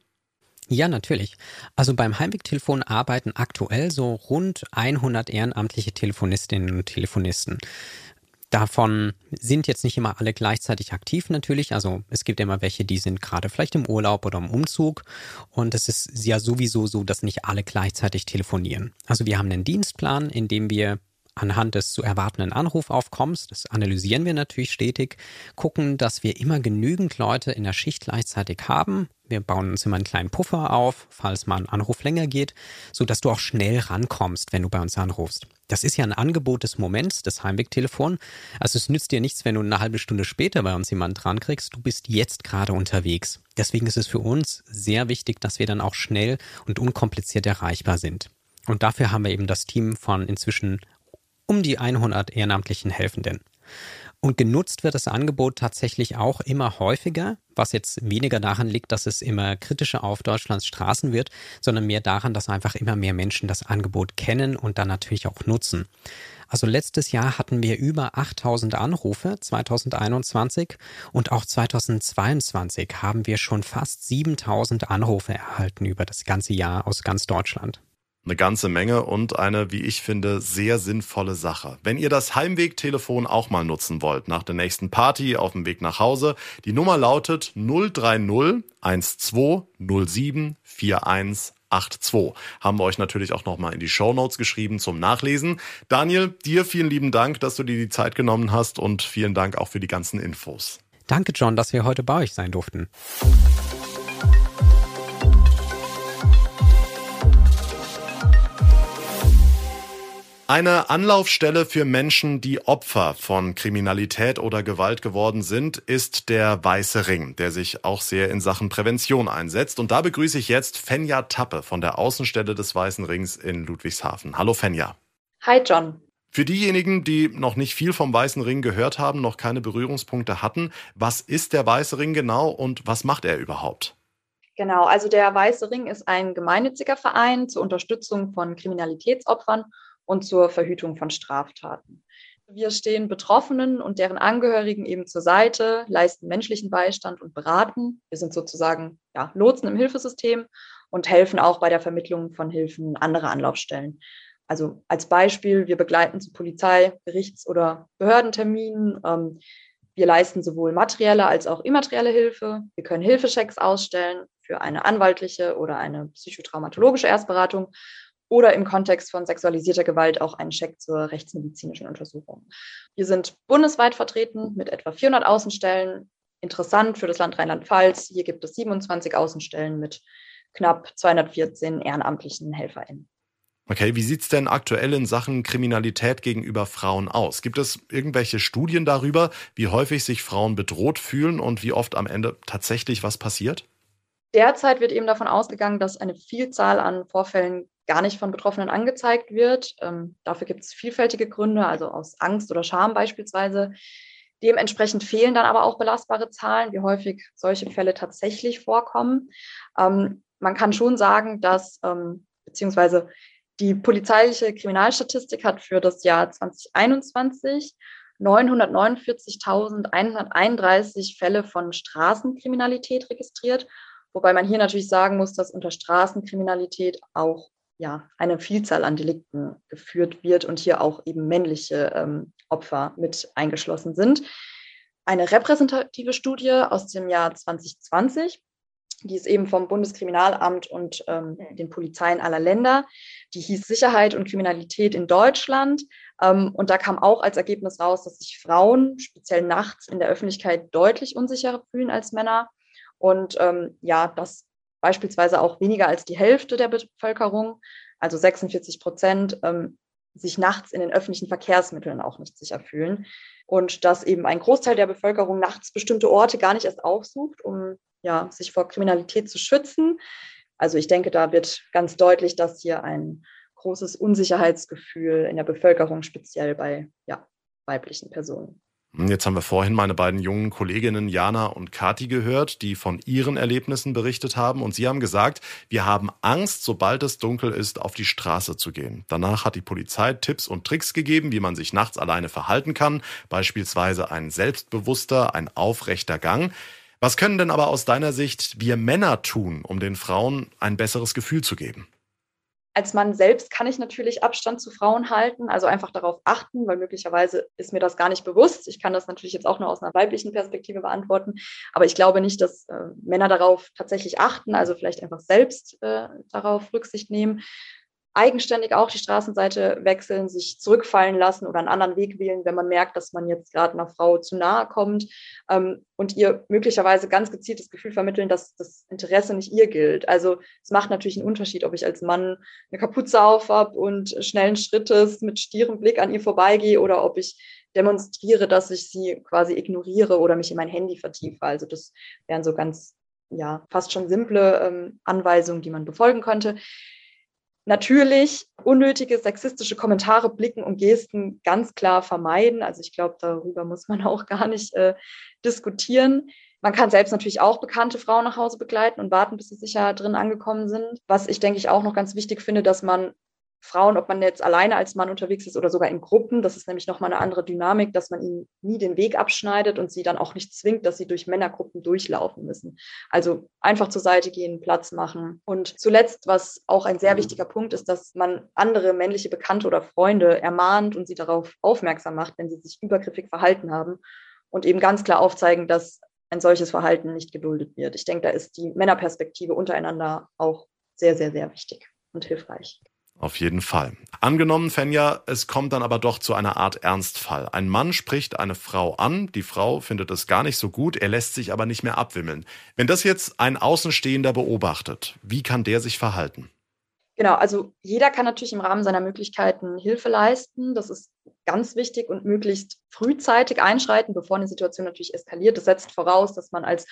Ja, natürlich. Also beim Heimwegtelefon arbeiten aktuell so rund 100 ehrenamtliche Telefonistinnen und Telefonisten. Davon sind jetzt nicht immer alle gleichzeitig aktiv natürlich. Also es gibt immer welche, die sind gerade vielleicht im Urlaub oder im Umzug. Und es ist ja sowieso so, dass nicht alle gleichzeitig telefonieren. Also wir haben einen Dienstplan, in dem wir anhand des zu erwartenden Anrufaufkommens, das analysieren wir natürlich stetig, gucken, dass wir immer genügend Leute in der Schicht gleichzeitig haben. Wir bauen uns immer einen kleinen Puffer auf, falls mal ein Anruf länger geht, so dass du auch schnell rankommst, wenn du bei uns anrufst. Das ist ja ein Angebot des Moments, das Heimwegtelefon. Also es nützt dir nichts, wenn du eine halbe Stunde später bei uns jemanden dran kriegst. Du bist jetzt gerade unterwegs. Deswegen ist es für uns sehr wichtig, dass wir dann auch schnell und unkompliziert erreichbar sind. Und dafür haben wir eben das Team von inzwischen um die 100 ehrenamtlichen Helfenden. Und genutzt wird das Angebot tatsächlich auch immer häufiger, was jetzt weniger daran liegt, dass es immer kritischer auf Deutschlands Straßen wird, sondern mehr daran, dass einfach immer mehr Menschen das Angebot kennen und dann natürlich auch nutzen. Also letztes Jahr hatten wir über 8000 Anrufe 2021 und auch 2022 haben wir schon fast 7000 Anrufe erhalten über das ganze Jahr aus ganz Deutschland eine ganze Menge und eine, wie ich finde, sehr sinnvolle Sache. Wenn ihr das Heimwegtelefon auch mal nutzen wollt, nach der nächsten Party, auf dem Weg nach Hause, die Nummer lautet 030 1207 4182. Haben wir euch natürlich auch nochmal in die Show Notes geschrieben zum Nachlesen. Daniel, dir vielen lieben Dank, dass du dir die Zeit genommen hast und vielen Dank auch für die ganzen Infos. Danke, John, dass wir heute bei euch sein durften. Eine Anlaufstelle für Menschen, die Opfer von Kriminalität oder Gewalt geworden sind, ist der Weiße Ring, der sich auch sehr in Sachen Prävention einsetzt. Und da begrüße ich jetzt Fenja Tappe von der Außenstelle des Weißen Rings in Ludwigshafen. Hallo Fenja. Hi John. Für diejenigen, die noch nicht viel vom Weißen Ring gehört haben, noch keine Berührungspunkte hatten, was ist der Weiße Ring genau und was macht er überhaupt? Genau, also der Weiße Ring ist ein gemeinnütziger Verein zur Unterstützung von Kriminalitätsopfern und zur Verhütung von Straftaten. Wir stehen Betroffenen und deren Angehörigen eben zur Seite, leisten menschlichen Beistand und beraten. Wir sind sozusagen ja, Lotsen im Hilfesystem und helfen auch bei der Vermittlung von Hilfen anderer Anlaufstellen. Also als Beispiel, wir begleiten zu Polizei, Gerichts- oder Behördenterminen. Ähm, wir leisten sowohl materielle als auch immaterielle Hilfe. Wir können Hilfeschecks ausstellen für eine anwaltliche oder eine psychotraumatologische Erstberatung oder im Kontext von sexualisierter Gewalt auch einen Scheck zur rechtsmedizinischen Untersuchung. Wir sind bundesweit vertreten mit etwa 400 Außenstellen. Interessant für das Land Rheinland-Pfalz. Hier gibt es 27 Außenstellen mit knapp 214 ehrenamtlichen HelferInnen. Okay, wie sieht's denn aktuell in Sachen Kriminalität gegenüber Frauen aus? Gibt es irgendwelche Studien darüber, wie häufig sich Frauen bedroht fühlen und wie oft am Ende tatsächlich was passiert? Derzeit wird eben davon ausgegangen, dass eine Vielzahl an Vorfällen gar nicht von Betroffenen angezeigt wird. Ähm, dafür gibt es vielfältige Gründe, also aus Angst oder Scham beispielsweise. Dementsprechend fehlen dann aber auch belastbare Zahlen, wie häufig solche Fälle tatsächlich vorkommen. Ähm, man kann schon sagen, dass ähm, beziehungsweise die polizeiliche Kriminalstatistik hat für das Jahr 2021 949.131 Fälle von Straßenkriminalität registriert, wobei man hier natürlich sagen muss, dass unter Straßenkriminalität auch ja, eine Vielzahl an Delikten geführt wird und hier auch eben männliche ähm, Opfer mit eingeschlossen sind. Eine repräsentative Studie aus dem Jahr 2020 Die ist eben vom Bundeskriminalamt und ähm, den Polizeien aller Länder. Die hieß Sicherheit und Kriminalität in Deutschland. Ähm, und da kam auch als Ergebnis raus, dass sich Frauen speziell nachts in der Öffentlichkeit deutlich unsicherer fühlen als Männer. Und ähm, ja, das beispielsweise auch weniger als die Hälfte der Bevölkerung, also 46 Prozent, ähm, sich nachts in den öffentlichen Verkehrsmitteln auch nicht sicher fühlen. Und dass eben ein Großteil der Bevölkerung nachts bestimmte Orte gar nicht erst aufsucht, um ja, sich vor Kriminalität zu schützen. Also ich denke, da wird ganz deutlich, dass hier ein großes Unsicherheitsgefühl in der Bevölkerung, speziell bei ja, weiblichen Personen. Jetzt haben wir vorhin meine beiden jungen Kolleginnen Jana und Kati gehört, die von ihren Erlebnissen berichtet haben. Und sie haben gesagt, wir haben Angst, sobald es dunkel ist, auf die Straße zu gehen. Danach hat die Polizei Tipps und Tricks gegeben, wie man sich nachts alleine verhalten kann. Beispielsweise ein selbstbewusster, ein aufrechter Gang. Was können denn aber aus deiner Sicht wir Männer tun, um den Frauen ein besseres Gefühl zu geben? Als Mann selbst kann ich natürlich Abstand zu Frauen halten, also einfach darauf achten, weil möglicherweise ist mir das gar nicht bewusst. Ich kann das natürlich jetzt auch nur aus einer weiblichen Perspektive beantworten, aber ich glaube nicht, dass äh, Männer darauf tatsächlich achten, also vielleicht einfach selbst äh, darauf Rücksicht nehmen eigenständig auch die Straßenseite wechseln, sich zurückfallen lassen oder einen anderen Weg wählen, wenn man merkt, dass man jetzt gerade einer Frau zu nahe kommt ähm, und ihr möglicherweise ganz gezielt das Gefühl vermitteln, dass das Interesse nicht ihr gilt. Also es macht natürlich einen Unterschied, ob ich als Mann eine Kapuze auf habe und schnellen Schrittes mit stierem Blick an ihr vorbeigehe oder ob ich demonstriere, dass ich sie quasi ignoriere oder mich in mein Handy vertiefe. Also das wären so ganz ja, fast schon simple ähm, Anweisungen, die man befolgen könnte. Natürlich unnötige sexistische Kommentare, Blicken und Gesten ganz klar vermeiden. Also ich glaube, darüber muss man (laughs) auch gar nicht äh, diskutieren. Man kann selbst natürlich auch bekannte Frauen nach Hause begleiten und warten, bis sie sicher drin angekommen sind. Was ich denke ich auch noch ganz wichtig finde, dass man Frauen, ob man jetzt alleine als Mann unterwegs ist oder sogar in Gruppen, das ist nämlich nochmal eine andere Dynamik, dass man ihnen nie den Weg abschneidet und sie dann auch nicht zwingt, dass sie durch Männergruppen durchlaufen müssen. Also einfach zur Seite gehen, Platz machen. Und zuletzt, was auch ein sehr wichtiger Punkt ist, dass man andere männliche Bekannte oder Freunde ermahnt und sie darauf aufmerksam macht, wenn sie sich übergriffig verhalten haben und eben ganz klar aufzeigen, dass ein solches Verhalten nicht geduldet wird. Ich denke, da ist die Männerperspektive untereinander auch sehr, sehr, sehr wichtig und hilfreich. Auf jeden Fall. Angenommen, Fenja, es kommt dann aber doch zu einer Art Ernstfall. Ein Mann spricht eine Frau an, die Frau findet es gar nicht so gut, er lässt sich aber nicht mehr abwimmeln. Wenn das jetzt ein Außenstehender beobachtet, wie kann der sich verhalten? Genau, also jeder kann natürlich im Rahmen seiner Möglichkeiten Hilfe leisten. Das ist ganz wichtig und möglichst frühzeitig einschreiten, bevor eine Situation natürlich eskaliert. Das setzt voraus, dass man als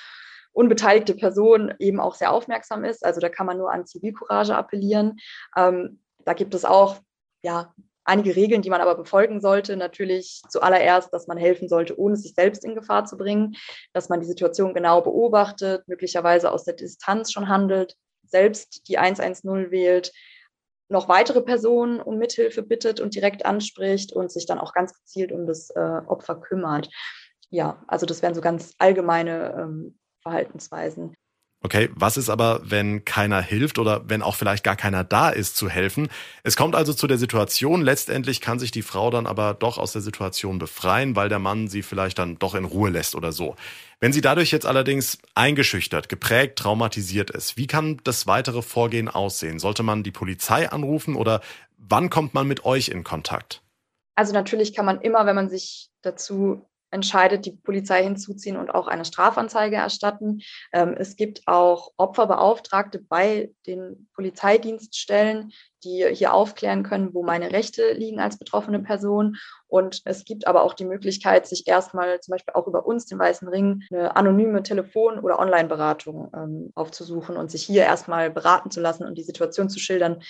unbeteiligte Person eben auch sehr aufmerksam ist. Also da kann man nur an Zivilcourage appellieren. Ähm, da gibt es auch ja, einige Regeln, die man aber befolgen sollte. Natürlich zuallererst, dass man helfen sollte, ohne sich selbst in Gefahr zu bringen, dass man die Situation genau beobachtet, möglicherweise aus der Distanz schon handelt, selbst die 110 wählt, noch weitere Personen um Mithilfe bittet und direkt anspricht und sich dann auch ganz gezielt um das äh, Opfer kümmert. Ja, also das wären so ganz allgemeine ähm, Verhaltensweisen. Okay, was ist aber, wenn keiner hilft oder wenn auch vielleicht gar keiner da ist zu helfen? Es kommt also zu der Situation, letztendlich kann sich die Frau dann aber doch aus der Situation befreien, weil der Mann sie vielleicht dann doch in Ruhe lässt oder so. Wenn sie dadurch jetzt allerdings eingeschüchtert, geprägt, traumatisiert ist, wie kann das weitere Vorgehen aussehen? Sollte man die Polizei anrufen oder wann kommt man mit euch in Kontakt? Also natürlich kann man immer, wenn man sich dazu entscheidet, die Polizei hinzuziehen und auch eine Strafanzeige erstatten. Ähm, es gibt auch Opferbeauftragte bei den Polizeidienststellen, die hier aufklären können, wo meine Rechte liegen als betroffene Person. Und es gibt aber auch die Möglichkeit, sich erstmal zum Beispiel auch über uns, den Weißen Ring, eine anonyme Telefon- oder Online-Beratung ähm, aufzusuchen und sich hier erstmal beraten zu lassen und die Situation zu schildern,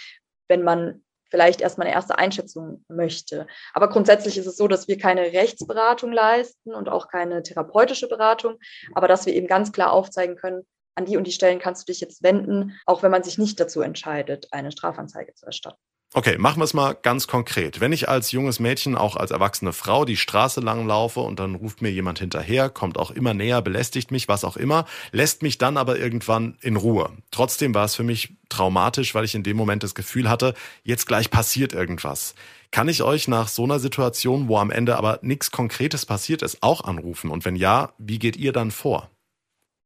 wenn man vielleicht erstmal eine erste Einschätzung möchte. Aber grundsätzlich ist es so, dass wir keine Rechtsberatung leisten und auch keine therapeutische Beratung, aber dass wir eben ganz klar aufzeigen können, an die und die Stellen kannst du dich jetzt wenden, auch wenn man sich nicht dazu entscheidet, eine Strafanzeige zu erstatten. Okay, machen wir es mal ganz konkret. Wenn ich als junges Mädchen, auch als erwachsene Frau, die Straße lang laufe und dann ruft mir jemand hinterher, kommt auch immer näher, belästigt mich, was auch immer, lässt mich dann aber irgendwann in Ruhe. Trotzdem war es für mich traumatisch, weil ich in dem Moment das Gefühl hatte, jetzt gleich passiert irgendwas. Kann ich euch nach so einer Situation, wo am Ende aber nichts Konkretes passiert ist, auch anrufen? Und wenn ja, wie geht ihr dann vor?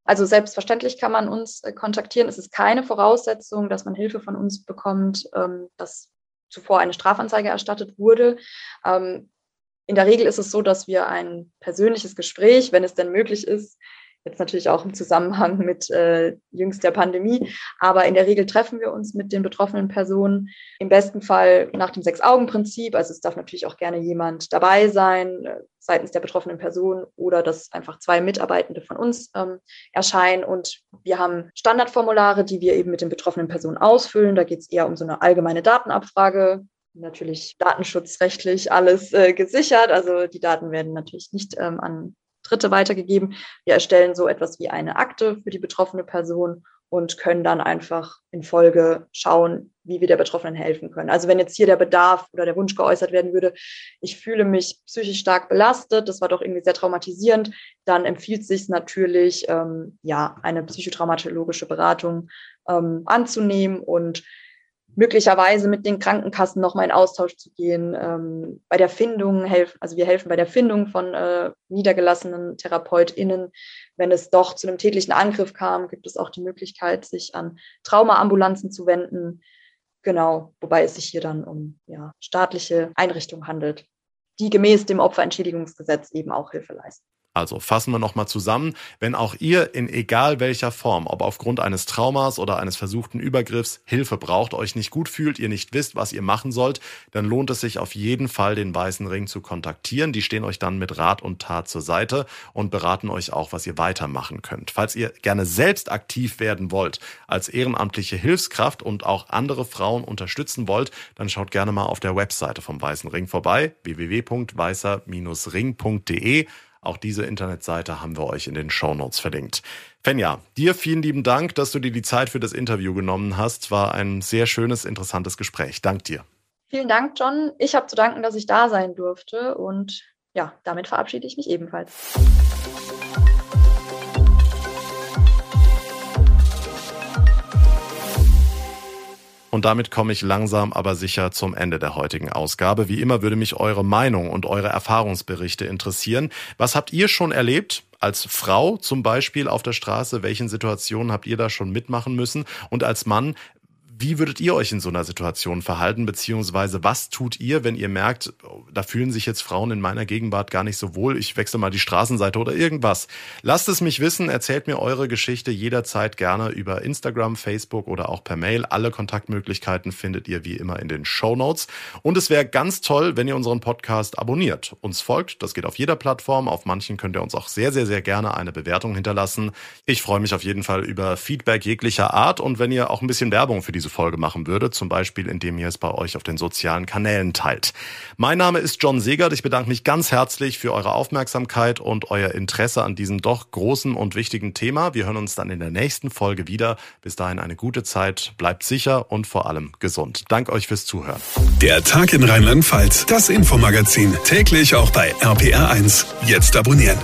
Also selbstverständlich kann man uns äh, kontaktieren. Es ist keine Voraussetzung, dass man Hilfe von uns bekommt, ähm, dass zuvor eine Strafanzeige erstattet wurde. Ähm, in der Regel ist es so, dass wir ein persönliches Gespräch, wenn es denn möglich ist, Jetzt natürlich auch im Zusammenhang mit äh, jüngst der Pandemie. Aber in der Regel treffen wir uns mit den betroffenen Personen. Im besten Fall nach dem Sechs-Augen-Prinzip. Also es darf natürlich auch gerne jemand dabei sein, äh, seitens der betroffenen Person oder dass einfach zwei Mitarbeitende von uns ähm, erscheinen. Und wir haben Standardformulare, die wir eben mit den betroffenen Personen ausfüllen. Da geht es eher um so eine allgemeine Datenabfrage, natürlich datenschutzrechtlich alles äh, gesichert. Also die Daten werden natürlich nicht ähm, an Dritte weitergegeben. Wir erstellen so etwas wie eine Akte für die betroffene Person und können dann einfach in Folge schauen, wie wir der Betroffenen helfen können. Also wenn jetzt hier der Bedarf oder der Wunsch geäußert werden würde, ich fühle mich psychisch stark belastet, das war doch irgendwie sehr traumatisierend, dann empfiehlt sich natürlich, ähm, ja, eine psychotraumatologische Beratung ähm, anzunehmen und möglicherweise mit den Krankenkassen nochmal in Austausch zu gehen, ähm, bei der Findung helfen, also wir helfen bei der Findung von äh, niedergelassenen TherapeutInnen. Wenn es doch zu einem tätlichen Angriff kam, gibt es auch die Möglichkeit, sich an Traumaambulanzen zu wenden. Genau, wobei es sich hier dann um ja, staatliche Einrichtungen handelt, die gemäß dem Opferentschädigungsgesetz eben auch Hilfe leisten. Also fassen wir nochmal zusammen, wenn auch ihr in egal welcher Form, ob aufgrund eines Traumas oder eines versuchten Übergriffs Hilfe braucht, euch nicht gut fühlt, ihr nicht wisst, was ihr machen sollt, dann lohnt es sich auf jeden Fall, den Weißen Ring zu kontaktieren. Die stehen euch dann mit Rat und Tat zur Seite und beraten euch auch, was ihr weitermachen könnt. Falls ihr gerne selbst aktiv werden wollt, als ehrenamtliche Hilfskraft und auch andere Frauen unterstützen wollt, dann schaut gerne mal auf der Webseite vom Weißen Ring vorbei, www.weißer-ring.de. Auch diese Internetseite haben wir euch in den Show Notes verlinkt. Fenja, dir vielen lieben Dank, dass du dir die Zeit für das Interview genommen hast. War ein sehr schönes, interessantes Gespräch. Dank dir. Vielen Dank, John. Ich habe zu danken, dass ich da sein durfte und ja, damit verabschiede ich mich ebenfalls. Und damit komme ich langsam aber sicher zum Ende der heutigen Ausgabe. Wie immer würde mich eure Meinung und eure Erfahrungsberichte interessieren. Was habt ihr schon erlebt? Als Frau zum Beispiel auf der Straße, welchen Situationen habt ihr da schon mitmachen müssen? Und als Mann, wie würdet ihr euch in so einer Situation verhalten, beziehungsweise was tut ihr, wenn ihr merkt, da fühlen sich jetzt Frauen in meiner Gegenwart gar nicht so wohl, ich wechsle mal die Straßenseite oder irgendwas. Lasst es mich wissen, erzählt mir eure Geschichte jederzeit gerne über Instagram, Facebook oder auch per Mail. Alle Kontaktmöglichkeiten findet ihr wie immer in den Show Notes. Und es wäre ganz toll, wenn ihr unseren Podcast abonniert, uns folgt. Das geht auf jeder Plattform. Auf manchen könnt ihr uns auch sehr, sehr, sehr gerne eine Bewertung hinterlassen. Ich freue mich auf jeden Fall über Feedback jeglicher Art und wenn ihr auch ein bisschen Werbung für diese diese Folge machen würde, zum Beispiel indem ihr es bei euch auf den sozialen Kanälen teilt. Mein Name ist John Segert. Ich bedanke mich ganz herzlich für eure Aufmerksamkeit und euer Interesse an diesem doch großen und wichtigen Thema. Wir hören uns dann in der nächsten Folge wieder. Bis dahin eine gute Zeit, bleibt sicher und vor allem gesund. Dank euch fürs Zuhören. Der Tag in Rheinland-Pfalz, das Infomagazin, täglich auch bei RPR1. Jetzt abonnieren.